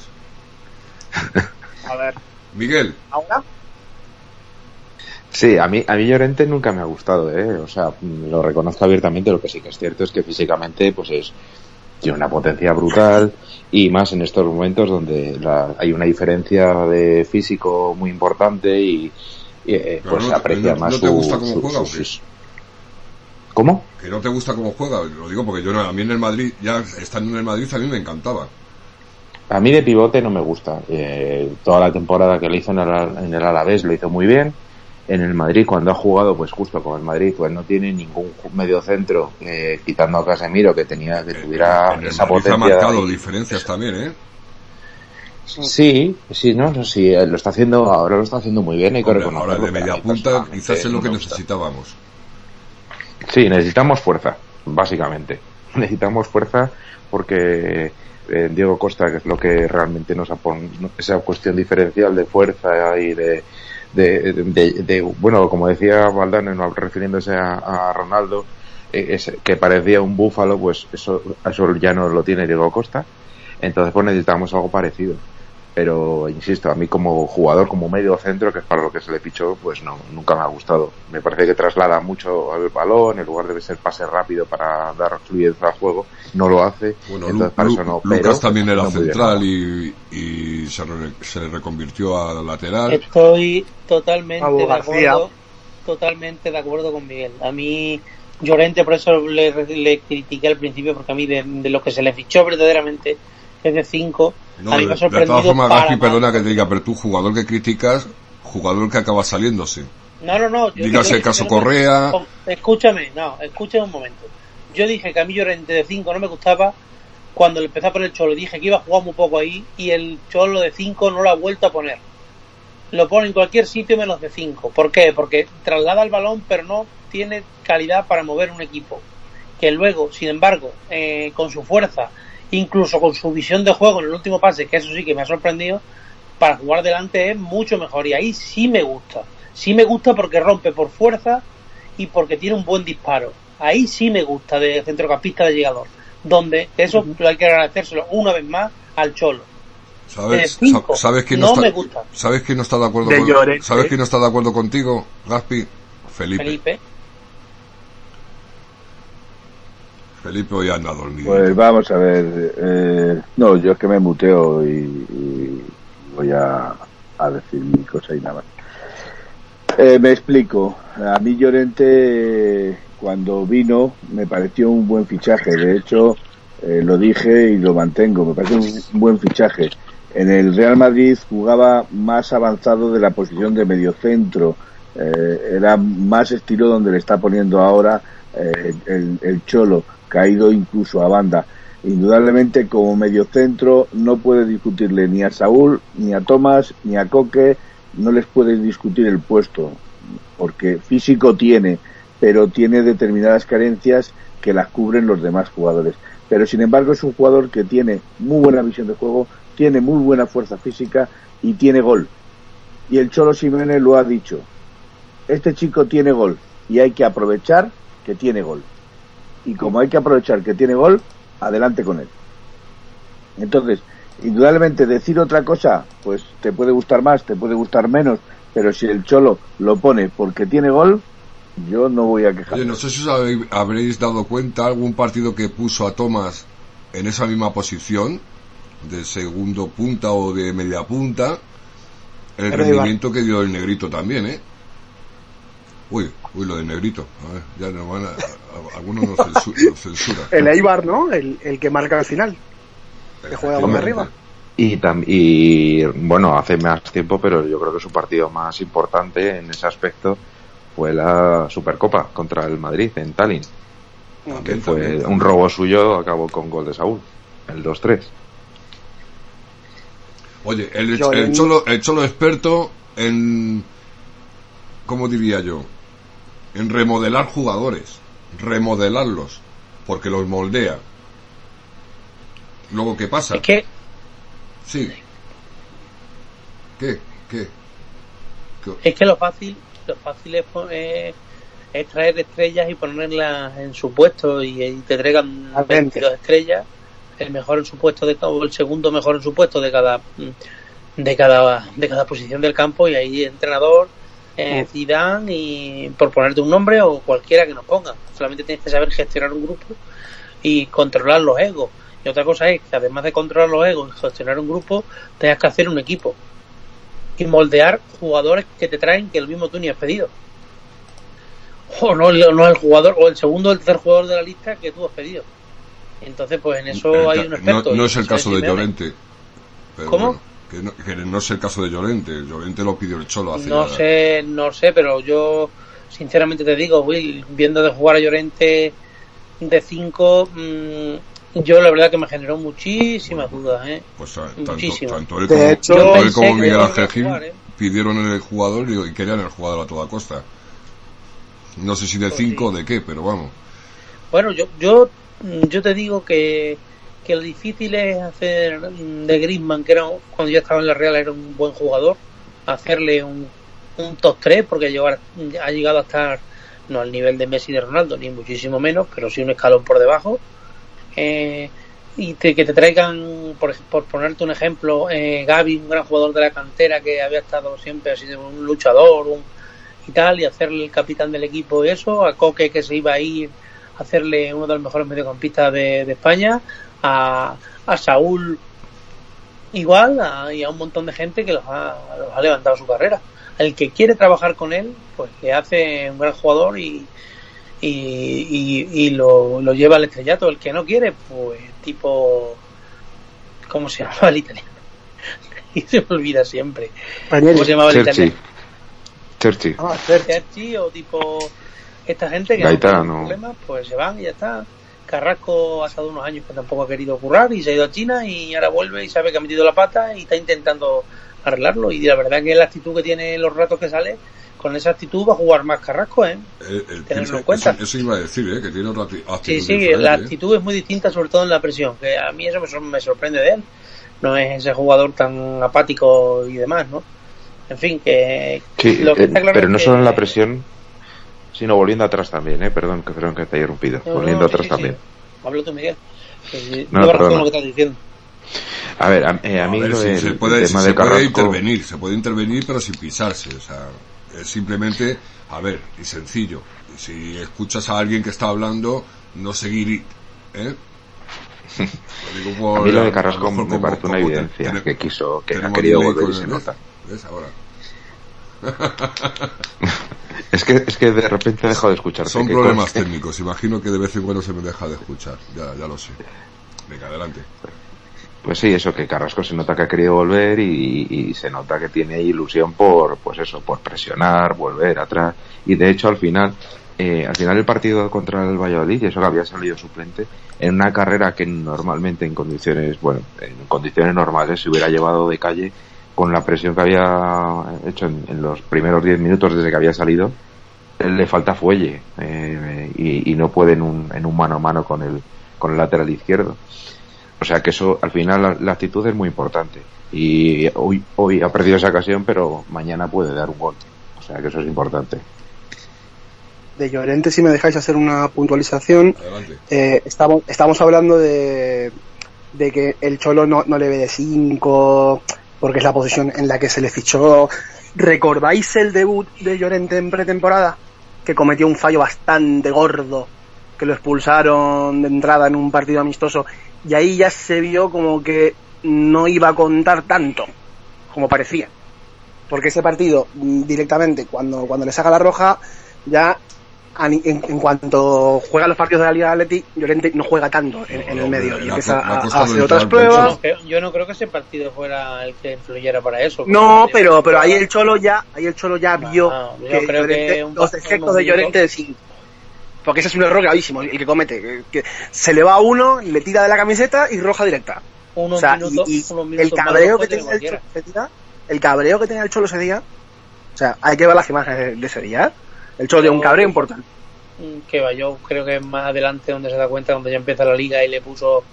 A ver, Miguel, ¿ahora? Sí, a mí, a mí Llorente nunca me ha gustado, ¿eh? O sea, lo reconozco abiertamente, lo que sí que es cierto es que físicamente, pues es, tiene una potencia brutal y más en estos momentos donde la- hay una diferencia de físico muy importante y, y, eh, pues no- aprecia no- más no te su- gusta cómo su- juega, ¿o sus- qué? sus- ¿Cómo? que no te gusta cómo juega. Lo digo porque yo no- a mí en el Madrid, ya estando en el Madrid, a mí me encantaba. A mí de pivote no me gusta. Eh, toda la temporada que le hizo en el, en el Alavés lo hizo muy bien. En el Madrid, cuando ha jugado, pues justo con el Madrid, pues no tiene ningún medio centro, eh, quitando a Casemiro, que tenía, que tuviera En el esa ha potencia. marcado y- diferencias también, ¿eh? Sí, sí, no, no, sí, eh, lo está haciendo, ahora lo está haciendo muy bien, hay que reconocerlo. ahora de media mí punta quizás es lo que necesitábamos. Sí, necesitamos fuerza, básicamente. (laughs) Necesitamos fuerza porque eh, Diego Costa, que es lo que realmente nos apone esa cuestión diferencial de fuerza y de, de, de- de- bueno, como decía Valdano, no, refiriéndose a, a Ronaldo, eh, que parecía un búfalo, pues eso, eso ya no lo tiene Diego Costa. Entonces, pues necesitamos algo parecido. Pero insisto, a mí como jugador, como medio centro, que es para lo que se le pichó, pues no, nunca me ha gustado. Me parece que traslada mucho al balón, en lugar de ser pase rápido para dar fluidez al juego, no lo hace. Bueno, entonces Lu- para eso no. Lucas pero también era bien. central y, y se, re- se reconvirtió a lateral. Estoy totalmente de García. acuerdo, totalmente de acuerdo con Miguel. A mí Llorente, por eso le, le critiqué al principio, porque a mí de, de lo que se le fichó verdaderamente es de 5. No, de, de todas formas, Gaspi, perdona que te diga, pero tú, jugador que criticas, jugador que acaba saliéndose. No, no, no. yo Dígase el caso que no Correa. Escúchame, no, escúchame un momento. Yo dije que a mí Llorente de 5 no me gustaba cuando le empezó a poner el Cholo. Dije que iba a jugar muy poco ahí y el Cholo de 5 no lo ha vuelto a poner. Lo pone en cualquier sitio menos de 5. ¿Por qué? Porque traslada el balón pero no tiene calidad para mover un equipo. Que luego, sin embargo, eh, con su fuerza, incluso con su visión de juego en el último pase, que eso sí que me ha sorprendido, para jugar delante es mucho mejor y ahí sí me gusta. Sí me gusta porque rompe por fuerza y porque tiene un buen disparo. Ahí sí me gusta de centrocampista de llegador. Donde eso lo hay que agradecérselo una vez más al Cholo. ¿Sabes, De cinco. sa- ¿sabes quién No no, está, me gusta. ¿Sabes quién no está de acuerdo De con. ¿Sabes quién no está de acuerdo contigo, Gaspi? Felipe. Felipe. Felipe hoy anda dormido. Pues vamos a ver. eh, no, yo es que me muteo y, voy a, a decir mi cosa y nada más. Eh, me explico. A mí Llorente, cuando vino, me pareció un buen fichaje. De hecho, eh, lo dije y lo mantengo. Me parece un buen fichaje. En el Real Madrid jugaba más avanzado de la posición de mediocentro. Eh, era más estilo donde le está poniendo ahora eh, el, el Cholo, caído incluso a banda. Indudablemente como mediocentro no puede discutirle ni a Saúl, ni a Tomás, ni a Coque, no les puede discutir el puesto, porque físico tiene, pero tiene determinadas carencias que las cubren los demás jugadores. Pero sin embargo es un jugador que tiene muy buena visión de juego, tiene muy buena fuerza física y tiene gol. Y el Cholo Simeone lo ha dicho. Este chico tiene gol y hay que aprovechar que tiene gol. Y como hay que aprovechar que tiene gol, adelante con él. Entonces, indudablemente decir otra cosa, pues te puede gustar más, te puede gustar menos, pero si el Cholo lo pone porque tiene gol, yo no voy a quejar. Oye, no sé si os habréis dado cuenta algún partido que puso a Tomás en esa misma posición, de segundo punta o de media punta, el rendimiento que dio el negrito también, ¿eh? Uy, uy, lo del negrito. A ver, ya nos van a, a- algunos nos, censu- nos (laughs) censura. El Eibar, ¿no? El, el que marca al final. Que juega más arriba. Y, tam- y bueno, hace más tiempo, pero yo creo que su partido más importante en ese aspecto fue la Supercopa contra el Madrid en Tallinn, que También, fue también, un robo suyo, acabó con gol de Saúl, el 2-3. Oye, el, Yo el cholo, el cholo experto en, ¿cómo diría yo? En remodelar jugadores, remodelarlos, porque los moldea. Luego, ¿qué pasa? Es que Sí. ¿Qué? ¿Qué? ¿Qué? es que lo fácil, lo fácil es, es- traer estrellas y ponerlas en su puesto y, y te frente. 22 estrellas, el mejor en su puesto de cada, o el segundo mejor en su puesto de cada de cada de cada posición del campo y ahí entrenador eh, Zidane y por ponerte un nombre o cualquiera que nos ponga solamente tienes que saber gestionar un grupo y controlar los egos y otra cosa es que además de controlar los egos y gestionar un grupo tengas que hacer un equipo y moldear jugadores que te traen que el mismo tú ni has pedido o no, no el jugador o el segundo o el tercer jugador de la lista que tú has pedido entonces pues en eso hay un experto no, es el caso de. Llorente. ¿Cómo? bueno, que, no, que no es el caso de Llorente. Llorente lo pidió el cholo hace No ya- sé, no sé, pero yo sinceramente te digo, Will, viendo de jugar a Llorente de 5, yo la verdad que me generó muchísimas dudas, ¿eh? Pues a- tanto, tanto él De como, hecho, tanto yo él pensé como que Miguel Ángel Gil ¿eh? pidieron el jugador y, y querían el jugador a toda costa. No sé si de Pues 5 o sí. de qué, pero vamos. Bueno, yo, yo, yo te digo que, que lo difícil es hacer de Griezmann, que era cuando yo estaba en la Real era un buen jugador, hacerle un, un top 3, porque llevar, ha llegado a estar no al nivel de Messi y de Ronaldo, ni muchísimo menos, pero sí un escalón por debajo. Eh, y te- que te traigan, por, por ponerte un ejemplo, eh, Gaby, un gran jugador de la cantera que había estado siempre, ha sido un luchador un, y tal, y hacerle el capitán del equipo eso, a Coque que se iba a ir hacerle uno de los mejores mediocampistas de, de España, a, a Saúl igual, a- y a un montón de gente que los ha, los ha levantado su carrera. El que quiere trabajar con él, pues le hace un gran jugador y, y, y, y lo, lo lleva al estrellato. El que no quiere, pues tipo. ¿Cómo se (laughs) llamaba el italiano? y se me olvida siempre. ¿Cómo se llamaba el italiano? Cherchi. Ah, Cerchi o tipo. Esta gente que no tiene problemas, pues se van y ya está. Carrasco ha estado unos años que tampoco ha querido currar y se ha ido a China y ahora vuelve y sabe que ha metido la pata y está intentando arreglarlo. Y la verdad que la actitud que tiene los ratos que sale, con esa actitud va a jugar más Carrasco, ¿eh? El- el- Tenerlo en cuenta. eso- eso iba a decir, ¿eh? que tiene otra acti- actitud Sí, sí, la ¿eh? actitud es muy distinta, sobre todo en la presión, que a mí eso me, sor- me sorprende de él. No es ese jugador tan apático y demás, ¿no? En fin, que Sí, lo que eh, está claro pero es no que- solo en la presión, sino volviendo atrás también, ¿eh? Perdón, que, perdón que te haya interrumpido. No, volviendo no, atrás sí, también. sí. Habla tú, Miguel. No, lleva razón perdona. lo que estás diciendo. A ver, a, eh, a mí A ver, se puede, el sí, tema se de puede Carrasco... intervenir, se puede intervenir pero sin pisarse, o sea, es simplemente, a ver, y sencillo, si escuchas a alguien que está hablando, no seguir, ¿eh? Lo digo por- (laughs) A mí lo de Carrasco me como- parece una evidencia que quiso, que ha querido volver y con se nota. ¿Ves? Ahora. (laughs) Es que, es que de repente he dejado de escucharte. Son problemas conste. técnicos, imagino que de vez en cuando se me deja de escuchar, ya, ya lo sé. Venga, adelante. Pues sí, eso que Carrasco se nota que ha querido volver y, y se nota que tiene ilusión por, pues eso, por presionar, volver atrás. Y de hecho al final, eh, al final el partido contra el Valladolid, y eso que había salido suplente, en una carrera que normalmente en condiciones, bueno, en condiciones normales se hubiera llevado de calle con la presión que había hecho en, en los primeros 10 minutos desde que había salido, le falta fuelle eh, y, y no puede en un, en un mano a mano con el, con el lateral izquierdo. O sea que eso, al final, la, la actitud es muy importante. Y hoy, hoy ha perdido esa ocasión, pero mañana puede dar un gol. O sea que eso es importante. de Llorente, si me dejáis hacer una puntualización, Adelante. eh, estamos, estamos hablando de, de que el Cholo no, no le ve de 5, porque es la posición en la que se le fichó. ¿Recordáis el debut de Llorente en pretemporada? Que cometió un fallo bastante gordo, que lo expulsaron de entrada en un partido amistoso, y ahí ya se vio como que no iba a contar tanto, como parecía. Porque ese partido, mm, directamente, cuando, cuando le saca la roja, ya en, en cuanto juega los partidos de la Liga de Atleti, Llorente no juega tanto en, en el medio y empieza a, hacer otras pruebas. Yo no creo- yo no creo que ese partido fuera el que influyera para eso. No, pero, pero ahí el Cholo ya, ahí el Cholo ya vio No, yo que un los defectos de Llorente de 5. Porque ese es un error gravísimo el que comete. que- se le va a uno, le tira de la camiseta y roja directa. Unos o sea, minutos- y, y unos el cabreo que tenía el. Cholo ese día, el cabreo que tenía el Cholo ese día, o sea, hay que ver las imágenes de, de ese día. ¿eh? El Cholo tiene un cabreo importante. Que va, yo creo que es más adelante donde se da cuenta, cuando ya empieza la liga y le puso,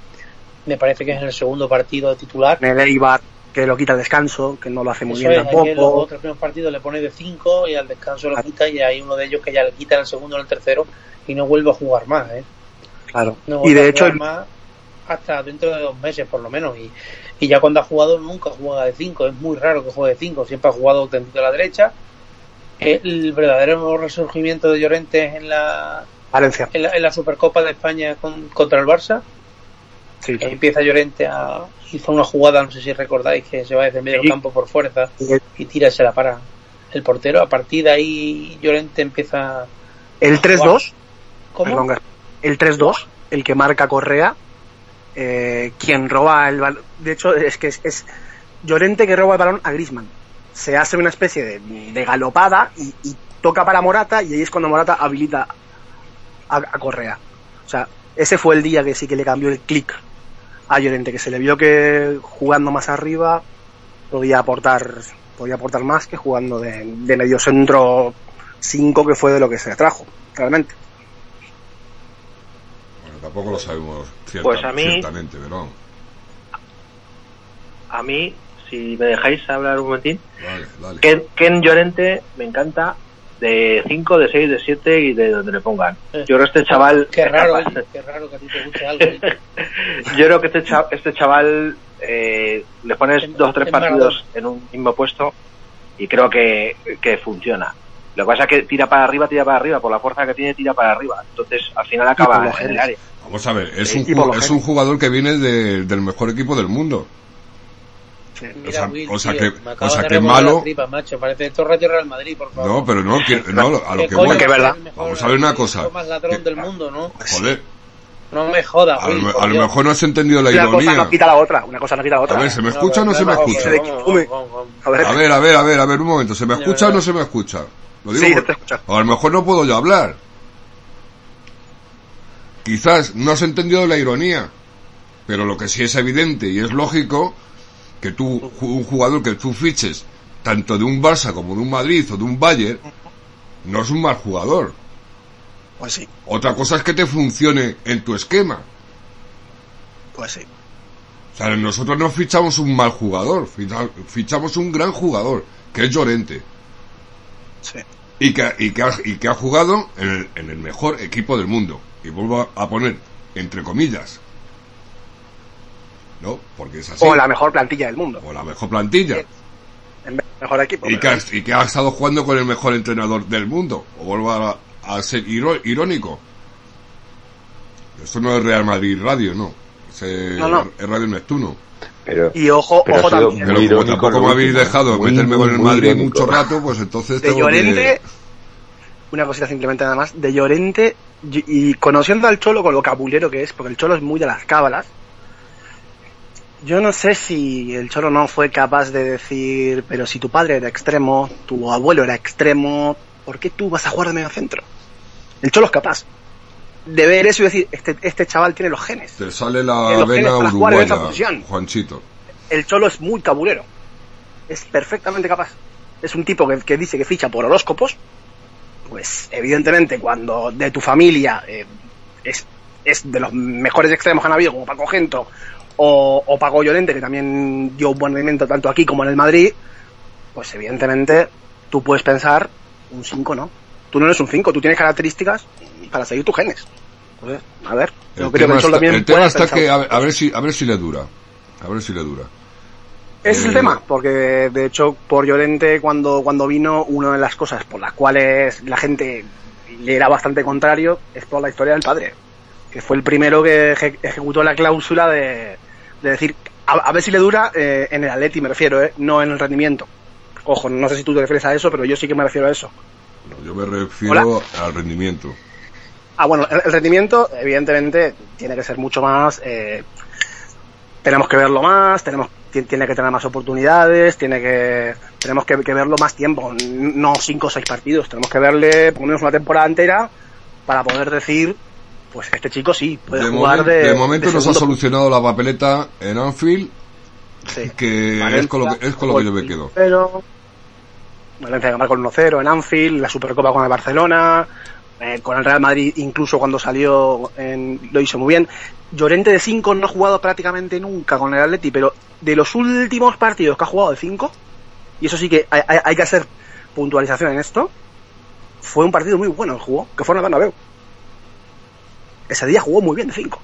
me parece que es en el segundo partido de titular. En el Eibar, que lo quita el descanso, que no lo hace muy Eso bien es, en los tampoco. otros primeros partidos le pone de 5 y al descanso lo quita y hay uno de ellos que ya le quita en el segundo o en el tercero y no vuelve a jugar más, ¿eh? Claro. No Y de hecho, más hasta dentro de dos meses por lo menos y, y ya cuando ha jugado nunca juega de 5, es muy raro que juegue de 5, siempre ha jugado tendido a la derecha. El verdadero resurgimiento de Llorente es en la, Valencia. en la, en la Supercopa de España con- contra el Barça. Sí. empieza Llorente a hizo una jugada, no sé si recordáis, que se va desde el medio del Sí. campo por fuerza y tira y se la para el portero. A partir de ahí Llorente empieza El 3-2, ¿Cómo? perdón, el 3-2, el que marca Correa, eh, quien roba el balón. De hecho, es que es, es Llorente que roba el balón a Grisman. Se hace una especie de, de galopada y, y toca para Morata y ahí es cuando Morata habilita a, a Correa. O sea, ese fue el día que sí que le cambió el clic a Llorente, que se le vio que jugando más arriba podía aportar podía aportar más que jugando de, de medio centro 5 que fue de lo que se trajo, realmente. Bueno, tampoco lo sabemos cierta- Pues a mí- ciertamente, pero A mí, si me dejáis hablar un momentín, vale, dale. Ken, Ken Llorente me encanta de 5, de 6, de 7 y de donde le pongan. Eh. Yo creo que este chaval... Qué raro, oye, qué raro que a ti te guste algo. ¿eh? (laughs) Yo creo que este, cha- este chaval eh, le pones Es- dos o tres es partidos en un mismo puesto y creo que, que funciona. Lo que pasa es que tira para arriba, tira para arriba, por la fuerza que tiene, tira para arriba. Entonces, al final acaba en el área. Vamos a ver, es, Sí, un, es un jugador que viene de- del mejor equipo del mundo. Mira, O sea- Will, o sea tío, que- me o sea que malo- la tripa, macho. Parece todo Radio Real Madrid, por favor. No, pero no, que- no, a lo ¿Qué que voy. Que a verdad. Vamos a ver una cosa. equipo más ladrón del mundo, ¿no? Joder, No me jodas, a lo, a mejor no has entendido la Una cosa ironía. no quita la otra, una cosa no quita la A otra. ver, ¿se me No, escucha o no se me escucha? A ver, A ver, a ver, a ver, a un momento, ¿se me escucha o no se me escucha? Lo Sí, digo se por- te escucha. A lo mejor no puedo yo hablar. Quizás no has entendido la ironía, pero lo que sí es evidente y es lógico que tú, un jugador que tú fiches tanto de un Barça como de un Madrid o de un Bayern, no es un mal jugador. pues sí, Otra cosa es que te funcione en tu esquema. pues sí. O sea, nosotros no fichamos un mal jugador, ficha- fichamos un gran jugador, que es Llorente. Sí. Y que, y que, ha, y que ha jugado en el, en el mejor equipo del mundo. Y vuelvo a poner, entre comillas. ¿No? Porque es así. O la mejor plantilla del mundo. O la mejor plantilla. El mejor equipo. Y que, ha, y que ha estado jugando con el mejor entrenador del mundo. O vuelvo a, a ser iro- irónico. Esto no es Real Madrid Radio, no. Es, No, no. es Radio Neptuno. Pero, Y ojo, Pero ojo también. Pero como tampoco me habéis dejado muy, meterme muy, con el Madrid irónico. mucho rato, pues entonces de tengo Llorente, que... una cosita simplemente nada más, de Llorente, y, y conociendo al Cholo con lo cabulero que es, porque el Cholo es muy de las cábalas, yo no sé si el Cholo no fue capaz de decir, pero si tu padre era extremo, tu abuelo era extremo, ¿por qué tú vas a jugar de medio centro? El Cholo es capaz de ver eso y decir, este, este chaval tiene los genes. Te sale la vena uruguaya. Juanchito. el Cholo es muy cabulero. Es perfectamente capaz. Es un tipo que, que dice que ficha por horóscopos. Pues evidentemente cuando de tu familia eh, es, es de los mejores extremos que han habido, como Paco Gento o, o Paco Llorente, que también dio un buen rendimiento tanto aquí como en el Madrid, pues evidentemente tú puedes pensar un 5, ¿no? Tú no eres un 5, tú tienes características para seguir tus genes. Pues, a ver, yo El creo que tema el está, también el tema puede está pensar- que, a ver, a ver si, a ver si le dura. A ver si le dura. Es el Eh, tema, porque de hecho por Llorente cuando, cuando vino, una de las cosas por las cuales la gente le era bastante contrario es por la historia del padre, que fue el primero que eje- ejecutó la cláusula de, de decir, a, a ver si le dura eh, en el Atleti me refiero, eh, no en el rendimiento. Ojo, no sé si tú te refieres a eso, pero yo sí que me refiero a eso. No, yo me refiero al rendimiento. Ah, bueno, el, el rendimiento, evidentemente, tiene que ser mucho más. eh, tenemos que verlo más, tenemos ti- tiene que tener más oportunidades, tiene que tenemos que, que verlo más tiempo, no cinco o seis partidos, tenemos que verle por lo menos una temporada entera para poder decir, pues este chico sí puede De, jugar momen- de. de momento de nos ha solucionado la papeleta en Anfield, sí. que Valencia, es con lo que, es con lo que yo me quedo. Pero Valencia que marcó el 1-0 en Anfield, la Supercopa con el Barcelona, eh, con el Real Madrid incluso cuando salió en- lo hizo muy bien. Llorente de 5 no ha jugado prácticamente nunca con el Atleti, pero de los últimos partidos que ha jugado de 5, y eso sí que hay, hay- hay que hacer puntualización en esto, fue un partido muy bueno el jugó, que fue en el Bernabéu. Ese día jugó muy bien de 5.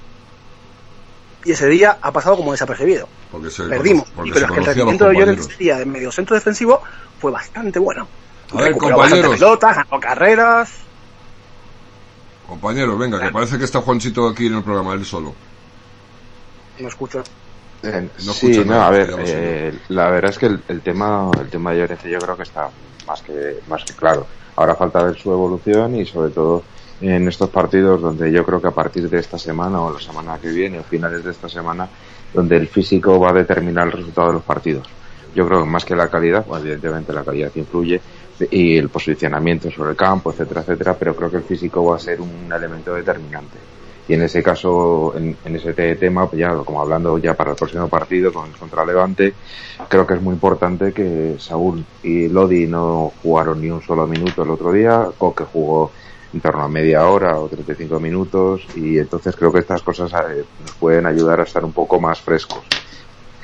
Y ese día ha pasado como desapercibido Porque se, perdimos. porque y se pero es que el rendimiento de compañeros. ese día de medio centro defensivo fue bastante bueno. A ver, Recuperó bastante compañeros. pelotas, ganó carreras. Compañeros, venga, que parece que está Juanchito aquí en el programa, él solo. No escucho. Eh, No sí, escucho no, a ver, eh, la verdad es que el, el tema el tema de Llorente yo creo que está más que más que claro. Ahora falta ver su evolución y sobre todo en estos partidos donde yo creo que a partir de esta semana o la semana que viene o finales de esta semana donde el físico va a determinar el resultado de los partidos. Yo creo que más que la calidad, pues evidentemente la calidad influye y el posicionamiento sobre el campo, etcétera, etcétera, pero creo que el físico va a ser un elemento determinante. Y en ese caso, en, en ese te- tema, pues ya como hablando ya para el próximo partido con, contra Levante, creo que es muy importante que Saúl y Lodi no jugaron ni un solo minuto el otro día, Coque jugó en torno a media hora o 35 minutos y entonces creo que estas cosas eh, nos pueden ayudar a estar un poco más frescos.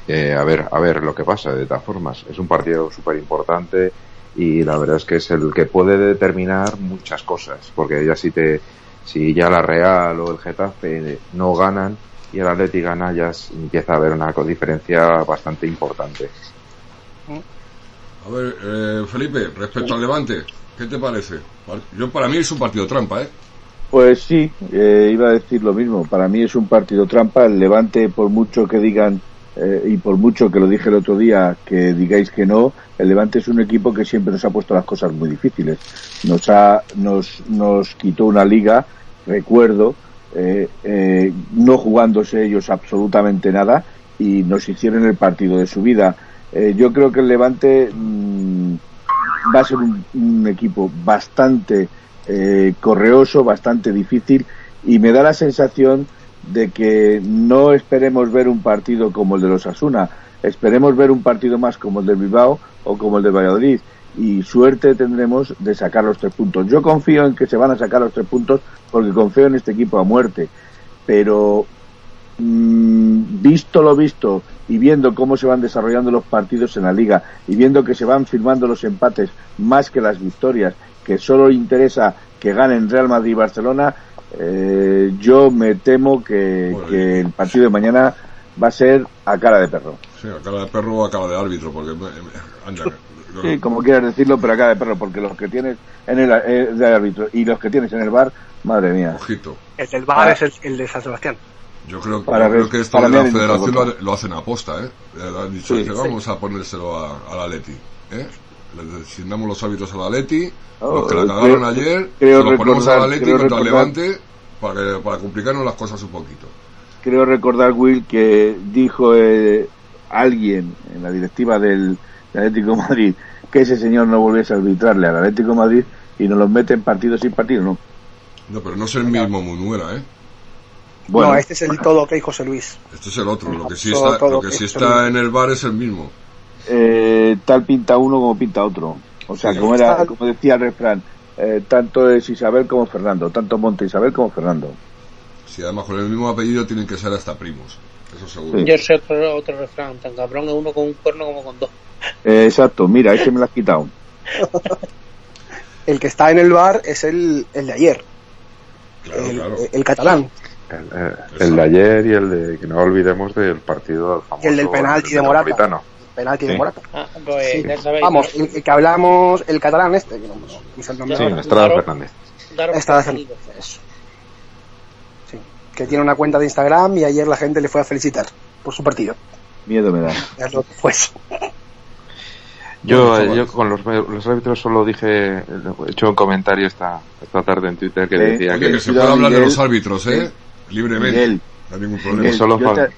Eh, a ver, a ver lo que pasa de todas formas. Es un partido súper importante y la verdad es que es el que puede determinar muchas cosas, porque ya si te si ya la Real o el Getafe no ganan y el Atleti gana ya empieza a haber una diferencia bastante importante. A ver, eh, Felipe, respecto al Levante, ¿qué te parece? Yo para mí es un partido trampa, ¿eh? Pues sí, eh, iba a decir lo mismo. Para mí es un partido trampa. El Levante, por mucho que digan eh, y por mucho que lo dije el otro día, que digáis que no, el Levante es un equipo que siempre nos ha puesto las cosas muy difíciles. Nos ha, nos, nos quitó una liga, recuerdo, eh, no jugándose ellos absolutamente nada y nos hicieron el partido de su vida. Yo creo que el Levante mm, va a ser un, un equipo bastante eh, correoso, bastante difícil y me da la sensación de que no esperemos ver un partido como el de los Asuna, esperemos ver un partido más como el del Bilbao o como el de Valladolid y suerte tendremos de sacar los tres puntos. Yo confío en que se van a sacar los tres puntos porque confío en este equipo a muerte, pero mm, visto lo visto y viendo cómo se van desarrollando los partidos en la liga y viendo que se van firmando los empates más que las victorias, que solo interesa que ganen Real Madrid y Barcelona, eh, yo me temo que, que el partido de mañana va a ser a cara de perro. Sí, a cara de perro o a cara de árbitro, porque... me- me- anda, Sí, como quieras decirlo, pero a cara de perro, porque los que tienes en el eh, de árbitro y los que tienes en el bar, madre mía. Ojito. El del bar Ah. es el, el de San Sebastián. Yo creo, Para yo creo ver- que esto de la federación lo, lo hacen aposta, ¿eh? Eh, Han dicho, Sí, sí. vamos a ponérselo a, a la Leti, ¿eh? Le asignamos los árbitros a la Leti, Oh, los que la eh, cagaron creo- ayer, creo se los ponemos a la Leti contra Levante para, que- para complicarnos las cosas un poquito. Creo recordar, Will, que dijo eh, alguien en la directiva del, del Atlético de Madrid que ese señor no volviese a arbitrarle al Atlético de Madrid y nos los mete en partido sin partido, ¿no? No, pero no es el mismo Munuera, ¿eh? Bueno, No, este es el todo que José Luis. Este es el otro, lo que sí está, todo lo que sí es está en el bar es el mismo. eh, tal pinta uno como pinta otro. O sea, Sí. como era, como decía el refrán, eh, tanto es Isabel como Fernando, tanto monta Isabel como Fernando. Si además con el mismo apellido tienen que ser hasta primos, eso seguro. Sí. Yo sé otro, otro refrán, tan cabrón es uno con un cuerno como con dos. Eh, exacto, mira, ese me lo has quitado. (laughs) El que está en el bar es el, el de ayer, Claro, el, claro. el catalán. El, eh, el de ayer y el de que no olvidemos del partido del famoso Y el del penalti de Morata. Metropolitano. Penalti de. Morata. Ah, pues Sí. ya sabéis. Vamos, el, el que hablamos, el catalán este, que no, no sé el nombre Sí, ahora. Estrada. Fernández. Estrada Fernández, eso. Sí, que tiene una cuenta de Instagram y ayer la gente le fue a felicitar por su partido. Miedo me da. Es lo que fue. Yo, eh, yo con los, los árbitros solo dije, he hecho un comentario esta, esta tarde en Twitter que decía Oye, que, que se puede hablar de los árbitros, ¿eh? Libremente. Miguel, No hay ningún Miguel, problema. solo yo te,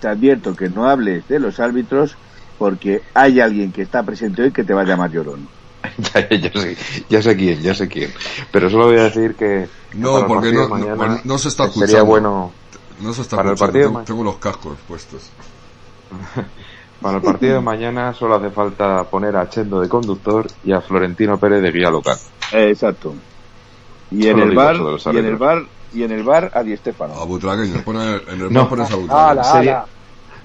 te advierto que no hables de los árbitros porque hay alguien que está presente hoy que te va a llamar llorón. (laughs) ya, ya sé, ya sé quién, ya sé quién. Pero solo voy a decir que No, el porque no- no- no se está Sería escuchando. bueno No se está Para el escuchando, partido, tengo, tengo los cascos puestos. (laughs) Para el partido de mañana solo hace falta poner a Chendo de conductor y a Florentino Pérez de guía local. Eh, exacto. Y en el bar, y en el bar, y en el bar a Di A Stéfano. Butragueño, pone, en el No. bar pones a Butragueño. ¡Hala,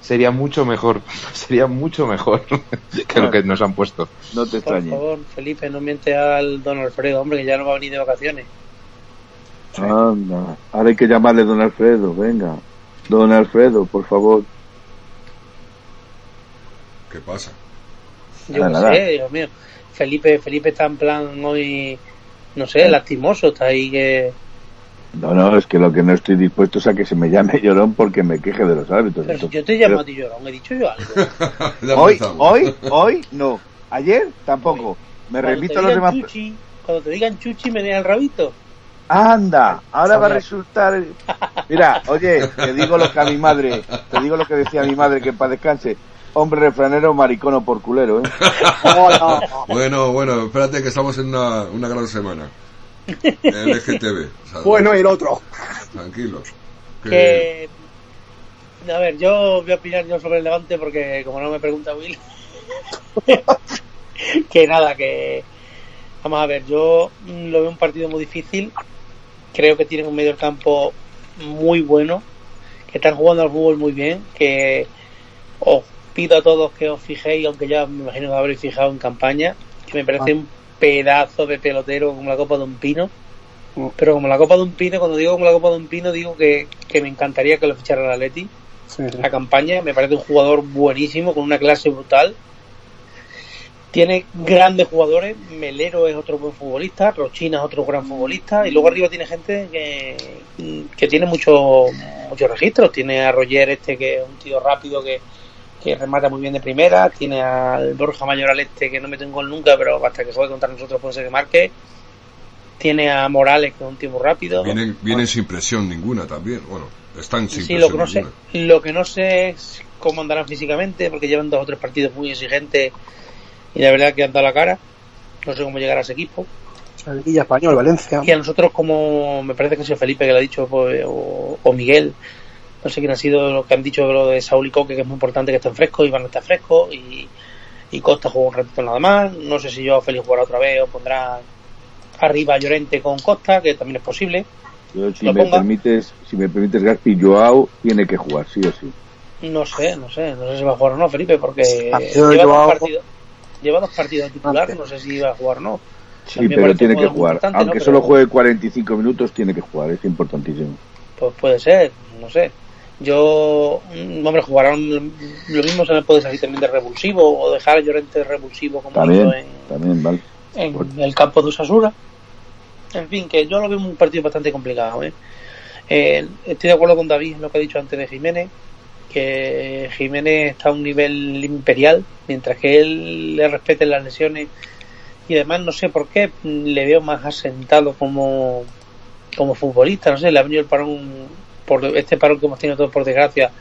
Sería, mucho mejor, (laughs) sería mucho mejor (laughs) que lo que nos han puesto. No te Por extrañes. favor, Felipe, no miente al don Alfredo, hombre, que ya no va a venir de vacaciones. Anda. Ahora hay que llamarle don Alfredo, venga. Don Alfredo, por favor. ¿Qué pasa? Yo nada. sé, Dios mío. Felipe, Felipe está en plan hoy, no sé, lastimoso, está ahí que... No, no, es que lo que no estoy dispuesto es a que se me llame llorón porque me queje de los árbitros. Pero si Entonces, yo te llamo pero- a ti llorón, he dicho yo algo. (laughs) Hoy, hoy, hoy, no. Ayer tampoco. Me Cuando remito a los digan demás. Chuchi, cuando te digan chuchi, menea el rabito. Anda, ahora va a resultar. Mira, oye, te digo lo que a mi madre, te digo lo que decía mi madre que para descanse. Hombre refranero, maricono por culero, ¿eh? (laughs) Bueno, bueno, espérate que estamos en una, una gran semana. LGTB. o sea, Bueno, y el otro. Tranquilo. Que- Que... A ver, yo voy a opinar yo sobre el Levante porque como no me pregunta Will... (laughs) que nada, que... Vamos a ver, yo lo veo un partido muy difícil. Creo que tienen un medio del campo muy bueno. Que están jugando al fútbol muy bien. Que os pido a todos que os fijéis, aunque ya me imagino que habréis fijado en campaña, que me parece un pedazo de pelotero como la copa de un pino. Pero como la copa de un pino, cuando digo como la copa de un pino, digo que, que me encantaría que lo fichara el Atleti. La campaña me parece un jugador buenísimo, con una clase brutal. Tiene grandes jugadores, Melero es otro buen futbolista, Rochina es otro gran futbolista, y luego arriba tiene gente que, que tiene muchos muchos registros. Tiene a Roger este que es un tío rápido que, que remata muy bien de primera, tiene al Borja Mayoral este que no mete un gol nunca, pero hasta que juegue contra nosotros puede ser que marque. Tiene a Morales que es un muy rápido. Vienen, vienen sin presión ninguna también. Bueno, están sin Sí, lo que, presión no sé, lo que no sé es cómo andarán físicamente, porque llevan dos o tres partidos muy exigentes y la verdad que han dado la cara. No sé cómo llegar a ese equipo. Sevilla, Español, Valencia. Y a nosotros, como me parece que ha sido Felipe que lo ha dicho, pues, o, o Miguel, no sé quién ha sido lo que han dicho lo de Saúl y Coque, que es muy importante que estén frescos, Iván está fresco, y, y Costa jugó un ratito nada más. No sé si yo Félix jugará otra vez o pondrá arriba Llorente con Costa, que también es posible. Yo, si me ponga. permites, si me permites, Gaspi, Joao tiene que jugar, sí o sí. No sé, no sé, no sé si va a jugar o no, Felipe, porque lleva dos, partidos, lleva dos partidos titular, no sé si va a jugar o no. Sí, me pero tiene que jugar. Aunque ¿no? solo Pero- juegue 45 minutos, tiene que jugar, es importantísimo. Pues puede ser, no sé. Yo, mm, hombre, jugarán lo mismo se me puede salir también de revulsivo o dejar a Llorente de revulsivo como También, en, también, vale. en el campo de Usasura. En fin, que yo lo veo un partido bastante complicado. ¿eh? Eh, estoy de acuerdo con David en lo que ha dicho antes de Jiménez, que Jiménez está a un nivel imperial, mientras que él le respete las lesiones y además no sé por qué le veo más asentado como, como futbolista, no sé, le ha venido el parón, por este parón que hemos tenido todos por desgracia,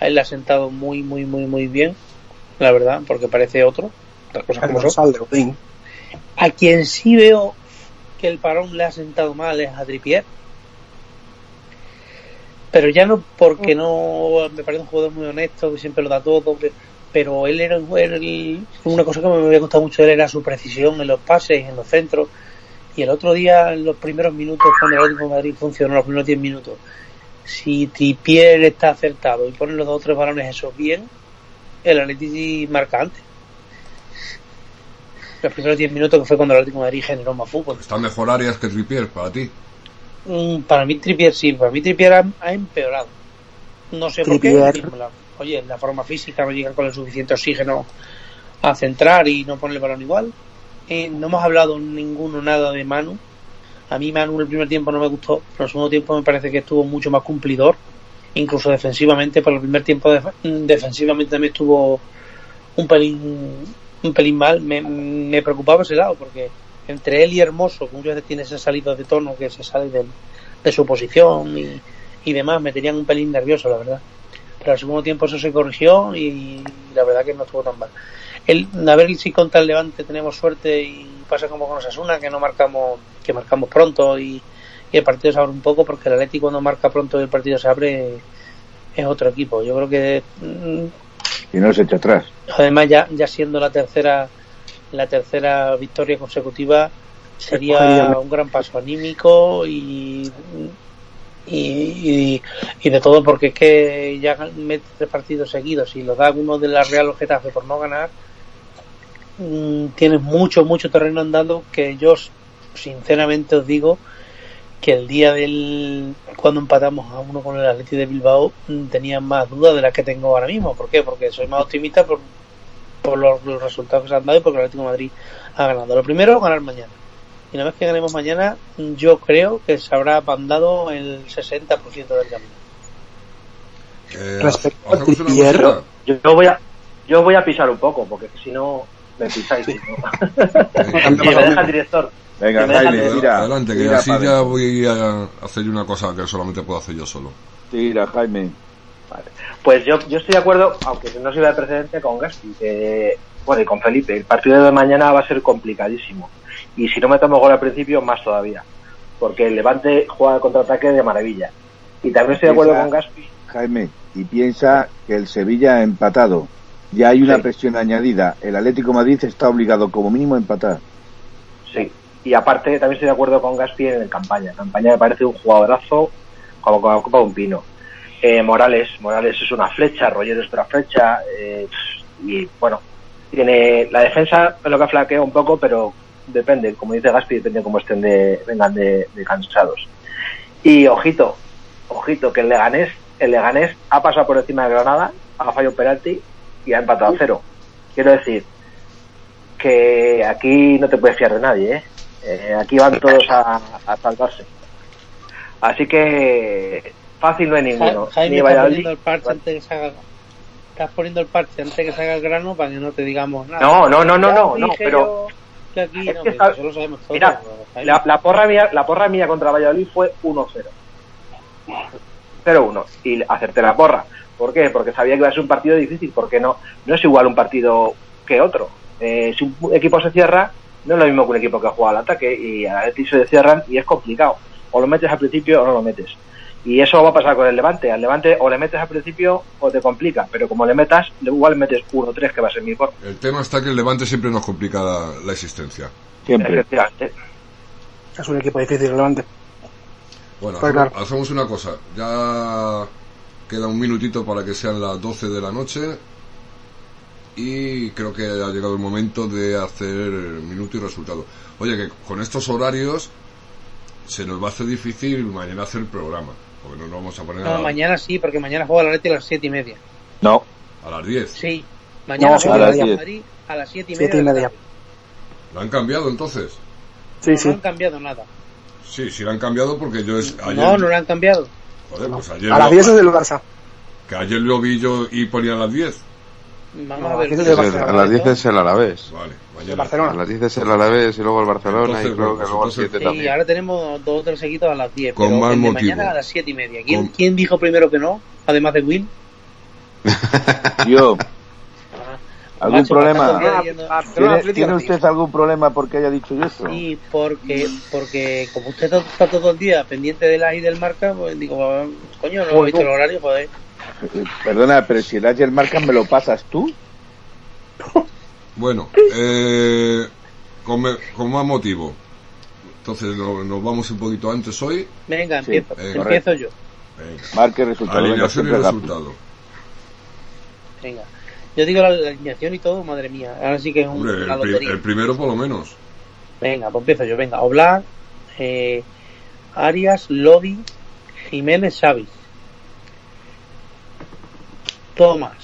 a él le ha sentado muy, muy, muy, muy bien, la verdad, porque parece otro, las cosas como son. Sal de Odín. A quien sí veo que el parón le ha sentado mal es a Trippier. Pero ya no porque no me parece un jugador muy honesto, que siempre lo da todo, pero él era, el- una cosa que me había gustado mucho él era su precisión en los pases, en los centros. Y el otro día, en los primeros minutos, cuando el Atlético de Madrid funcionó, los primeros 10 minutos, si Trippier está acertado y pone los dos o tres balones esos bien, el Atlético marca antes. Los primeros 10 minutos que fue cuando el Atlético de Madrid generó más fútbol. Está mejor Arias que Trippier para ti. Mm, Para mí Trippier sí, para mí Trippier ha, ha empeorado. No sé por qué. La- oye, la forma física no llega con el suficiente oxígeno a centrar y no pone el balón igual. Eh, no hemos hablado ninguno nada de Manu. A mí Manu el primer tiempo no me gustó, pero el segundo tiempo me parece que estuvo mucho más cumplidor, incluso defensivamente. Por el primer tiempo def- defensivamente también estuvo un pelín un pelín mal. Me, me preocupaba ese lado porque entre él y Hermoso, que muchas veces tiene esa salida de tono que se sale de su posición y, y demás, me tenían un pelín nervioso, la verdad. Pero al segundo tiempo eso se corrigió y la verdad que no estuvo tan mal. El, a ver si contra el Levante tenemos suerte y pasa como con Osasuna, que no marcamos, que marcamos pronto y, y el partido se abre un poco, porque el Atlético cuando marca pronto y el partido se abre es otro equipo. Yo creo que mm, Y no se echa atrás. además ya, ya siendo la tercera la tercera victoria consecutiva sería un gran paso anímico y y, y, y de todo porque es que ya mete tres partidos seguidos y lo da uno de la Real o Getafe por no ganar mm, tienes mucho mucho terreno andando que yo sinceramente os digo que el día del cuando empatamos a uno con el Atleti de Bilbao mm, tenía más dudas de las que tengo ahora mismo. ¿Por qué? Porque soy más optimista por, por los, los resultados que se han dado y porque el Atlético de Madrid ha ganado. Lo primero, ganar mañana. Y una vez que ganemos mañana, yo creo que se habrá mandado el 60% del camino. Eh, Respecto a. Yo, yo voy a yo voy a pisar un poco, porque si no me pisáis. ¿no? y (laughs) (laughs) me deja el director. Venga, me Jaime, tira. Adelante, que tira así ya voy a hacer una cosa que solamente puedo hacer yo solo. Tira, Jaime. Vale. Pues yo, yo estoy de acuerdo, aunque no sirva de precedente, con Gaspi, que, bueno, y con Felipe. El partido de mañana va a ser complicadísimo. Y si no metemos gol al principio, más todavía. Porque el Levante juega de contraataque de maravilla. Y también estoy de acuerdo con Gaspi. Jaime, y piensa que el Sevilla ha empatado. Ya hay una Sí. presión añadida. El Atlético de Madrid está obligado como mínimo a empatar. Sí. Y aparte, también estoy de acuerdo con Gaspi en el campaña. Campaña me parece un jugadorazo como Copa de un Pino. Eh, Morales, Morales es una flecha, Roger es otra flecha. eh, y bueno, Tiene la defensa lo que flaquea un poco, pero depende, como dice Gaspi, depende cómo estén de, vengan de, de cansados. Y ojito, ojito, que el Leganés, el Leganés ha pasado por encima de Granada, ha fallado un penalti y ha empatado a cero. Quiero decir que aquí no te puedes fiar de nadie, ¿eh? Eh, aquí van todos a, a salvarse. Así que fácil no hay ninguno. Ja- Jaime, Ni estás poniendo el parche antes que. Estás poniendo el parche antes que se haga el grano para que no te digamos nada. No, no, no, no, no, no, pero- que aquí Es no, que que está- eso lo sabemos todos. Mira, la, la porra mía, la porra mía contra Valladolid fue 1-0. 0-1. Y acerté la porra. ¿Por qué? Porque sabía que iba a ser un partido difícil, porque no, no es igual un partido que otro. Eh, si un equipo se cierra, no es lo mismo que un equipo que juega al ataque y al Atleti se cierran y es complicado. O lo metes al principio o no lo metes. Y eso va a pasar con el Levante. Al Levante o le metes al principio o te complica, pero como le metas, igual metes 1-3 que va a ser mi forma. El tema está que el Levante siempre nos complica la, la existencia. Siempre. Efectivamente. Es un equipo difícil, el Levante. Bueno, Pues hacemos, claro. hacemos una cosa. Ya queda un minutito para que sean las 12 de la noche. Y creo que ha llegado el momento de hacer minuto y resultado. Oye, que con estos horarios se nos va a hacer difícil mañana hacer el programa. Porque nos lo vamos a poner No, a, mañana sí, porque mañana juega la Leti a las 7 y media. No, a las 10. Sí. Mañana No, juega a las Real 10. Madrid a las 7 y Siete media. y la media. ¿La han cambiado entonces? Sí, no, sí. no han cambiado nada. Sí, sí la han cambiado porque yo es, ayer... No, no lo han cambiado. Joder, pues ayer, A las lo- 10 es del Barça. que ayer lo vi yo y ponía a las 10. Vamos No, a ver. a las 10 es el Alavés. Vale, De mañana. A Barcelona. las 10 es el Alavés y luego el Barcelona Entonces, y creo que luego el entonces- 7 Sí, también. ahora tenemos dos o tres seguidos a las 10. Con pero más el de motivo. mañana a las 7 y media. ¿Quién, Con- ¿Quién dijo primero que no? Además de Will. (laughs) yo. ¿Algún Macho, problema? leyendo- Barcelona, ¿Tiene, tiene usted algún problema porque haya dicho yo eso? Sí, porque, porque como usted está todo el día pendiente de la y del marca, pues digo, ah, coño, no he visto el horario, joder. Perdona, pero si el Ayer marca me lo pasas tú. (laughs) Bueno, eh, con, me- con más motivo. Entonces no- nos vamos un poquito antes hoy. Venga, Sí, empiezo, empiezo yo. Venga. Marque resultado. venga, Alineación y resultado. Venga. Yo digo la, la alineación y todo, madre mía. Ahora sí que es un- Hombre, una lotería. el primero por lo menos. Venga, pues empiezo yo. Venga, Oblak, eh, Arias, Lodi, Jiménez, Xavi. Tomás,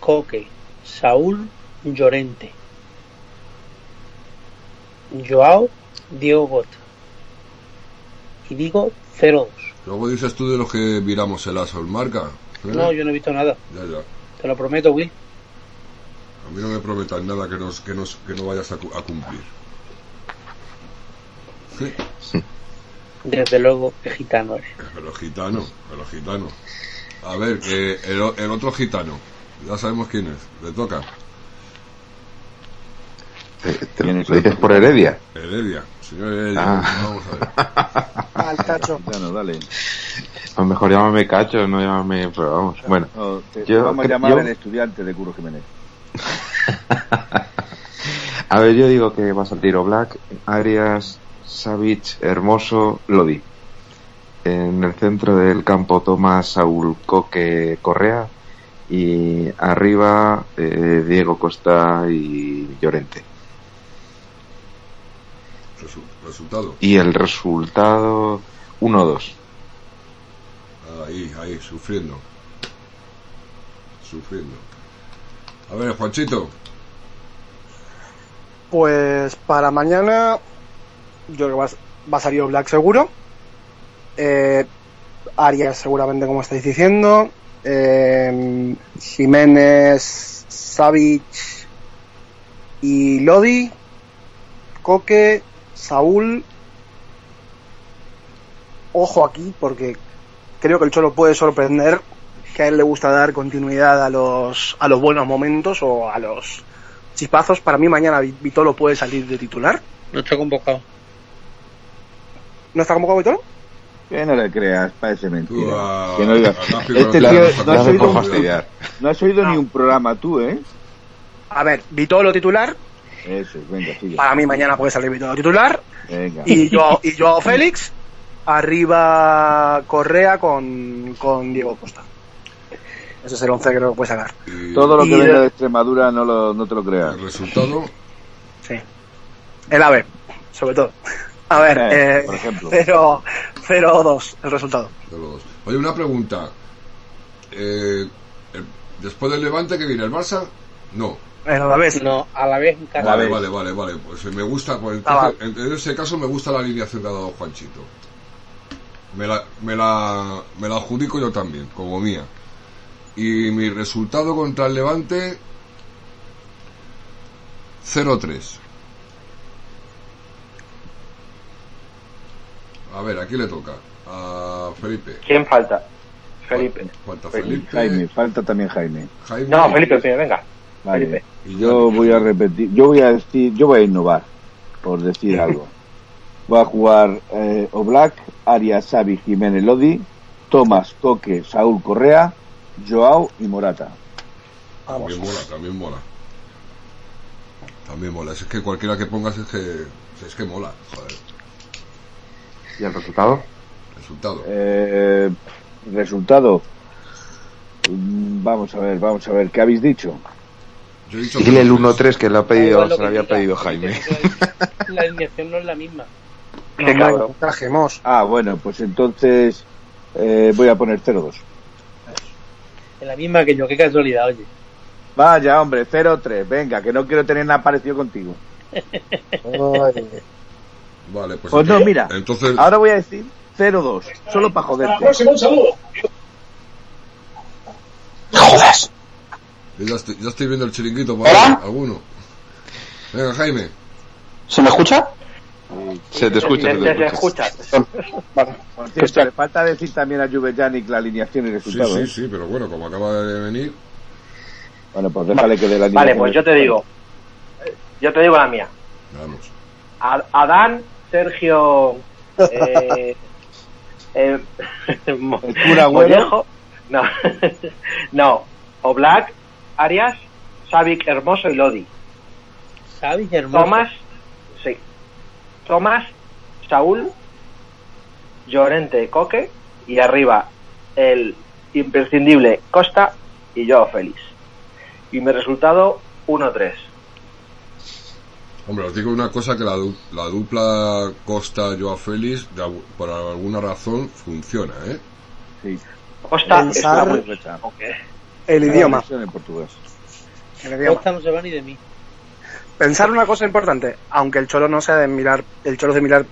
Coque, Saúl, Llorente. Joao, Diego Gota. Y digo 0-2. Luego dices tú de los que viramos el aso, el marca. ¿eh? No, yo no he visto nada. Ya, ya. Te lo prometo, Will. A mí no me prometas nada que, nos, que, nos, que no vayas a cumplir. Sí, Desde luego, que gitano eres. pero gitano, pero gitano. A ver, que el, otro gitano. Ya sabemos quién es. Le toca. ¿Te, te lo dices por Heredia? Heredia. Señor Heredia. Ah. Vamos a ver. (laughs) Al cacho. Bueno, dale. A lo mejor llámame Cacho, no llámame... Pero vamos, bueno. No, te, Yo vamos a llamar yo- el estudiante de Curro Jiménez. (laughs) A ver, yo digo que va a salir Black, Arias, Savic, Hermoso, Lodi. En el centro del campo Tomás, Saúl, Coque, Correa. Y arriba eh, Diego Costa y Llorente. Resu- resultado. Y el resultado 1-2. Ahí, ahí, sufriendo. Sufriendo. A ver, Juanchito. Pues para mañana, yo creo que va, a- va a salir Black seguro. Eh, Arias seguramente, como estáis diciendo. Eh, Jiménez, Savic y Lodi. Coque, Saúl. Ojo aquí, porque creo que el Cholo puede sorprender que a él le gusta dar continuidad a los, a los buenos momentos o a los chispazos. Para mí mañana Vi- Vitolo puede salir de titular. No está convocado. ¿No está convocado Vitolo? Que no le creas, parece mentira. Que no digas. Este tío, no has oído un-. No has oído ni un programa tú, ¿eh? A ver, Vitolo titular. Eso, venga, sigue. Para mí mañana puede salir Vitolo titular. Venga. Y yo y Joao Félix. Arriba Correa con, con Diego Costa. ese es el 11 que creo que puede sacar. Y Todo lo que Y- venga de Extremadura no, lo, no te lo creas. el resultado, Sí. El AVE, sobre todo. A ver, Eh, eh, por ejemplo. 0 0-2 el resultado. de los dos. Oye, una pregunta. Eh, eh, después del Levante, que viene el Barça? No. El Alavés. No, a la vez en casa. Vale, vez. vale, vale, vale. Pues me gusta, pues Ah, entonces, en, en ese caso me gusta la alineación que ha dado Juanchito. Me la, me la, me la adjudico yo también, como mía. Y mi resultado contra el Levante 0-3. A ver, aquí le toca. A Felipe. ¿Quién falta? Felipe. Falta Felipe. Jaime, falta también Jaime. Jaime. No, Felipe, venga. Vale. Felipe. Y Yo voy a repetir, yo voy a decir, yo voy a innovar, por decir (laughs) algo. Voy a jugar eh, Oblak, Arias, Xavi, Jiménez, Lodi, Tomás, Coque, Saúl Correa, Joao y Morata. También mola, también mola. También mola. Es que cualquiera que pongas es que, es que mola. Joder. ¿Y el resultado? Resultado. Eh, resultado. Mm, Vamos a ver, vamos a ver, ¿qué habéis dicho? Yo he dicho Dile el 0-3. 1-3 que le ha pedido, lo se lo que había diga, pedido Jaime. (laughs) La alineación no es la misma. (laughs) Qué No, trajemos. Ah, bueno, pues entonces eh, voy a poner 0-2. Es la misma que yo, qué casualidad, oye. Vaya, hombre, 0-3, venga, que no quiero tener nada parecido contigo. (laughs) Vale, pues, Pues no, mira, Entonces, ahora voy a decir 0-2, solo para joderte. yo ya, estoy, ya estoy viendo el chiringuito para ¿Hola? alguno. Venga, Jaime. ¿Se me escucha? Se te escucha, Te- se te- te te escucha. Por cierto, le falta decir también a Juve Yannick la alineación y Sí, resultados. sí, ¿eh? sí, pero bueno, como acaba de venir, Bueno, pues déjale que dé la Vale, alineación. pues yo te digo. Yo te digo la mía. vamos. Adán, Sergio, eh, (laughs) eh. (laughs) Mollejo, no, (laughs) no, Oblak, Arias, Savic, Hermoso y Lodi. ¿Sabes? Hermoso. Tomás, sí, Tomás, Saúl, Llorente, Coque y arriba el imprescindible Costa y yo Félix. Y mi resultado 1-3. Hombre, os digo una cosa que la, du- la dupla Costa-Joao Félix, de algu- por alguna razón, funciona, ¿eh? Sí. Costa muy Fecha. El La idioma. versión en portugués. El idioma. Costa no se va ni de mí. Pensar una cosa importante, aunque el Cholo no sea de mirar, el Cholo es de mirar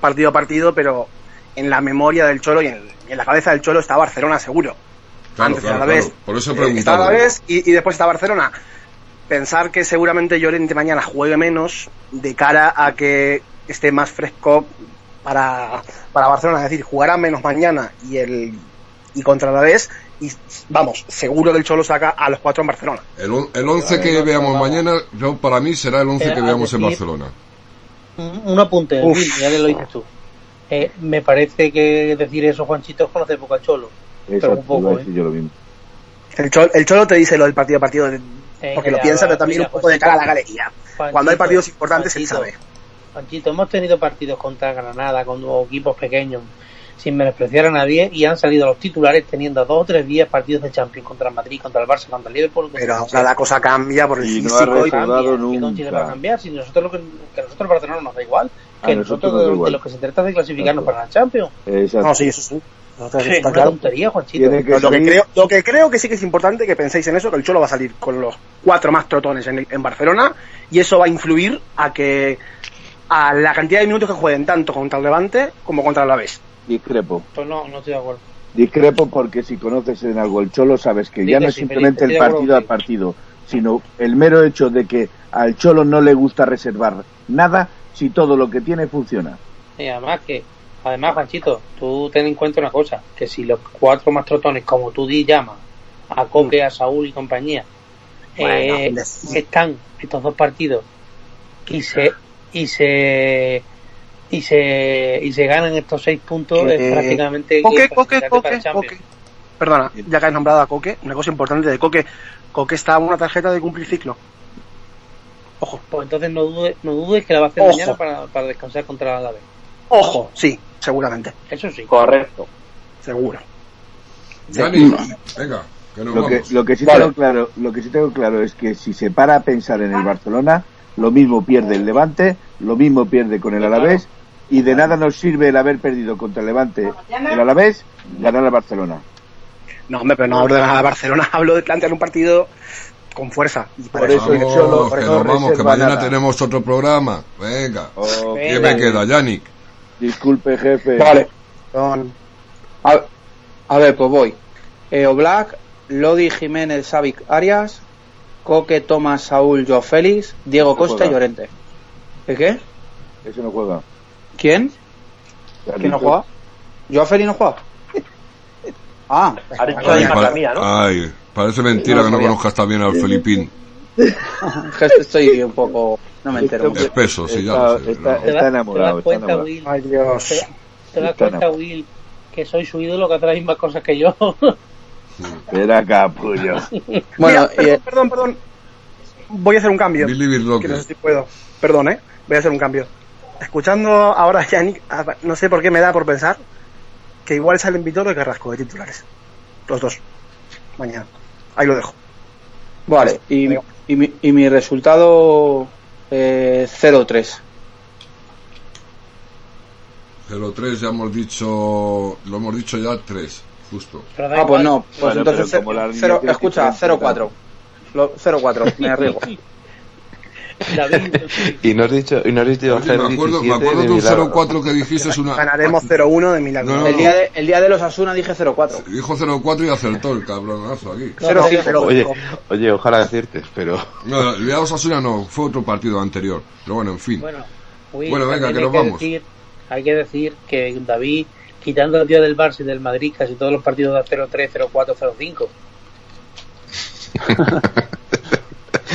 partido a partido, pero en la memoria del Cholo y en, y en la cabeza del Cholo está Barcelona seguro. Claro, Antes claro, de claro. Por eso he eh, está preguntado. Alavés y, y después está Barcelona. Pensar que seguramente Llorente mañana juegue menos de cara a que esté más fresco para, para Barcelona. Es decir, jugará menos mañana y el y contra Alavés y vamos, seguro que el Cholo saca a los cuatro en Barcelona. El, on- el 11 que no, veamos no, mañana, yo, para mí será el 11 Eh, que veamos en Barcelona. Un, un apunte, Uf. Ya lo dices tú. Eh, me parece que decir eso, Juanchito, es conocer poco al Cholo. Exacto, un poco, ¿eh? yo lo mismo. El Cholo, el Cholo te dice lo del partido a partido, de- porque lo mira, piensa, pero también mira, un poco de cara a la galería. Cuando hay partidos importantes, él Juanchito, sabe. Juanchito, hemos tenido partidos contra Granada, con equipos pequeños, sin menospreciar a nadie, y han salido los titulares teniendo dos o tres días partidos de Champions contra el Madrid, contra el Barça, contra el Liverpool. contra Pero el ahora la cosa cambia por el Y no ha físico y Cambia, ¿qué nunca. cambiar? Si nosotros lo que, que a nosotros Barcelona nos da igual, A que nosotros nosotros nos da de, de igual. los que se trata de clasificarnos Exacto. para la Champions. Exacto. No, sí, eso sí. No, está- Es está una claro. tontería, Juanchito. Tiene que Pero lo, que creo, lo que creo que sí que es importante que penséis en eso, que el Cholo va a salir con los cuatro más trotones en, el- en Barcelona y eso va a influir a que a la cantidad de minutos que jueguen tanto contra el Levante como contra el Alavés. Discrepo. Pues no, no estoy de acuerdo. Discrepo porque si conoces en algo el Cholo sabes que ya no es simplemente el partido a partido, sino el mero hecho de que al Cholo no le gusta reservar nada si todo lo que tiene funciona. Y además que, además, Juanchito, tú ten en cuenta una cosa, que si los cuatro más trotones, como tú di llamas, a Coque, a Saúl y compañía, eh, están estos dos partidos y se y se y se y se ganan estos seis puntos Eh, es prácticamente Coque, que Coque, Coque. Coque. Perdona, ya que has nombrado a Coque, una cosa importante de Coque. Coque está a una tarjeta de cumplir ciclo. Ojo, Pues entonces no dudes, no dudes que la va a hacer Ojo. mañana para, para descansar contra la Alavés. ojo, sí, seguramente, Eso sí. Correcto. seguro. Dani, venga. Que nos Lo que, lo que sí Vale. tengo claro, lo que sí tengo claro es que si se para a pensar en el Barcelona, lo mismo pierde el Levante, lo mismo pierde con el Alavés y de nada nos sirve el haber perdido contra el Levante, el Alavés, ganar al Barcelona. No, hombre, pero no hablo de ganar a Barcelona, (laughs) hablo de plantear un partido con fuerza. Y para Por eso- eso Vamos, solo- por que eso nos vamos, que mañana nada. tenemos otro programa. Venga. Oh, ¿Qué me queda, Yannick? Disculpe, jefe. Vale. A, a ver, pues voy. Eh, Oblak, Lodi Jiménez, Savic Arias, Coque, Tomás, Saúl, Joao Félix, Diego Costa y Llorente. ¿El qué? Ese no juega. ¿Quién? ¿Quién no juega? ¿Joao Félix no juega? Ah, dicho Ay, de Pa- marca mía, ¿no? Ay, parece mentira No que no conozcas también al Felipín. (laughs) es estoy un poco... No me entero. Espeso, sí, ya Está, lo sé. está- no. ¿Te está das- enamorado, ¿Te das cuenta, enamorado. Will? Ay, Dios. ¿Te, te das cuenta, Will, que soy su ídolo que hace las mismas cosas que yo? Era capullo. (laughs) Bueno, Mira, y, perdón, perdón, perdón. Voy a hacer un cambio. Billy Birloque. Que no sé si puedo. Perdón, ¿eh? Voy a hacer un cambio. Escuchando ahora a Yannick, a- no sé por qué me da por pensar que igual salen Vitor y Carrasco de titulares. Los dos. Mañana. Ahí lo dejo. vale, y, y, mi, y mi resultado eh, 0-3. 0-3 ya hemos dicho, lo hemos dicho ya 3, justo. Ah, pues no, pues Bueno, entonces cero- escucha, diferente, 0-4. Lo- 0-4, me arriesgo. (laughs) (laughs) David, (laughs) Y no has dicho, y no has dicho Oye, me acuerdo, me 0-17 acuerdo de de un milagro. 0-4 que dijiste es una... Ganaremos 0-1 de milagro. No, no, El día de, el día de los Asuna dije 0-4. Dijo 0-4 y acertó el cabronazo aquí. No, Oye, oye, ojalá aciertes, pero No, el día de Osasuna no, fue otro partido anterior. Pero bueno, en fin. Bueno, Will, Bueno, venga, que hay nos vamos. Decir, hay que decir que David, quitando el día del Barça y del Madrid, casi todos los partidos da 0-3, 0-4, 0-5.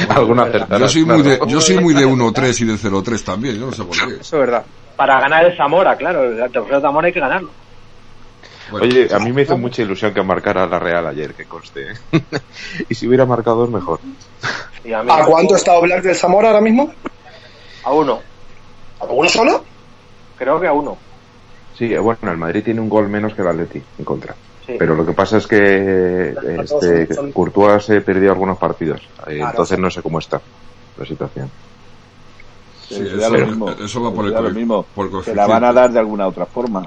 (laughs) alguna. Yo soy muy de, yo soy muy de 1-3 y de 0-3 también, yo no sé por qué. Eso es verdad. Para ganar el Zamora, claro. El trofeo de Zamora hay que ganarlo. Bueno, Oye, a mí me hizo mucha ilusión que marcara la Real ayer, que conste. ¿eh? (laughs) y si hubiera marcado dos, mejor. Y a, ¿A cuánto está Oblak del Zamora ahora mismo? A uno. ¿A uno solo? Creo que a uno. Sí, bueno, el Madrid tiene un gol menos que el Atleti en contra. Sí. Pero lo que pasa es que este, son- Courtois se perdió algunos partidos. Eh, Claro. entonces no sé cómo está la situación. sí, eso, da lo mismo. eso va por el, lo mismo. por el Se la van a dar de alguna otra forma.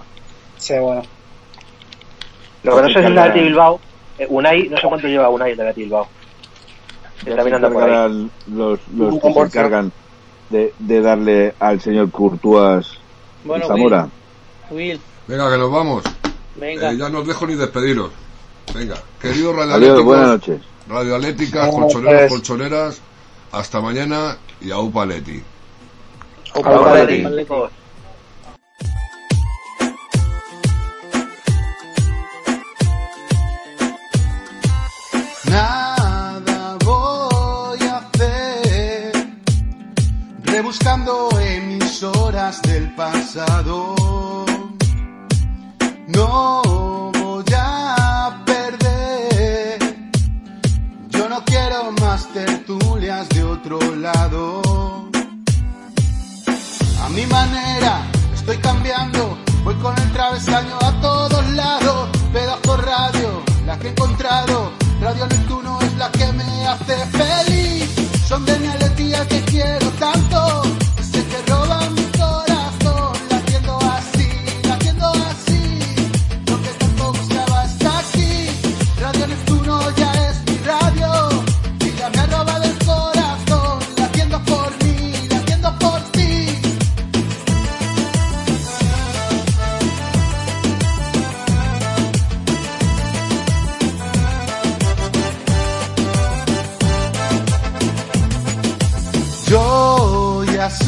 Sí, bueno. Lo que no sé es el Atleti Bilbao. Eh, Unai, no sé cuánto lleva Unai el Atleti Bilbao. Está mirando por ahí. los, los que se encargan de, de darle al señor Courtois Bueno, y Zamora. Will, Venga, que nos vamos. Venga. Eh, ya no os dejo ni despediros. Venga, queridos Adiós, radioatléticos, buenas noches. radioatléticas, colchoneros, colchoneras, hasta mañana y a Atleti. Atleti. Nada voy a hacer rebuscando emisoras del pasado. No voy a perder. Yo no quiero más tertulias de otro lado. A mi manera estoy cambiando. Voy con el travesaño a todos lados. Pedazo radio, la que he encontrado. Radio Neptuno es la que me hace feliz. Son de mi alegría que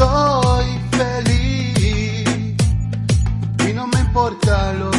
soy feliz y no me importa lo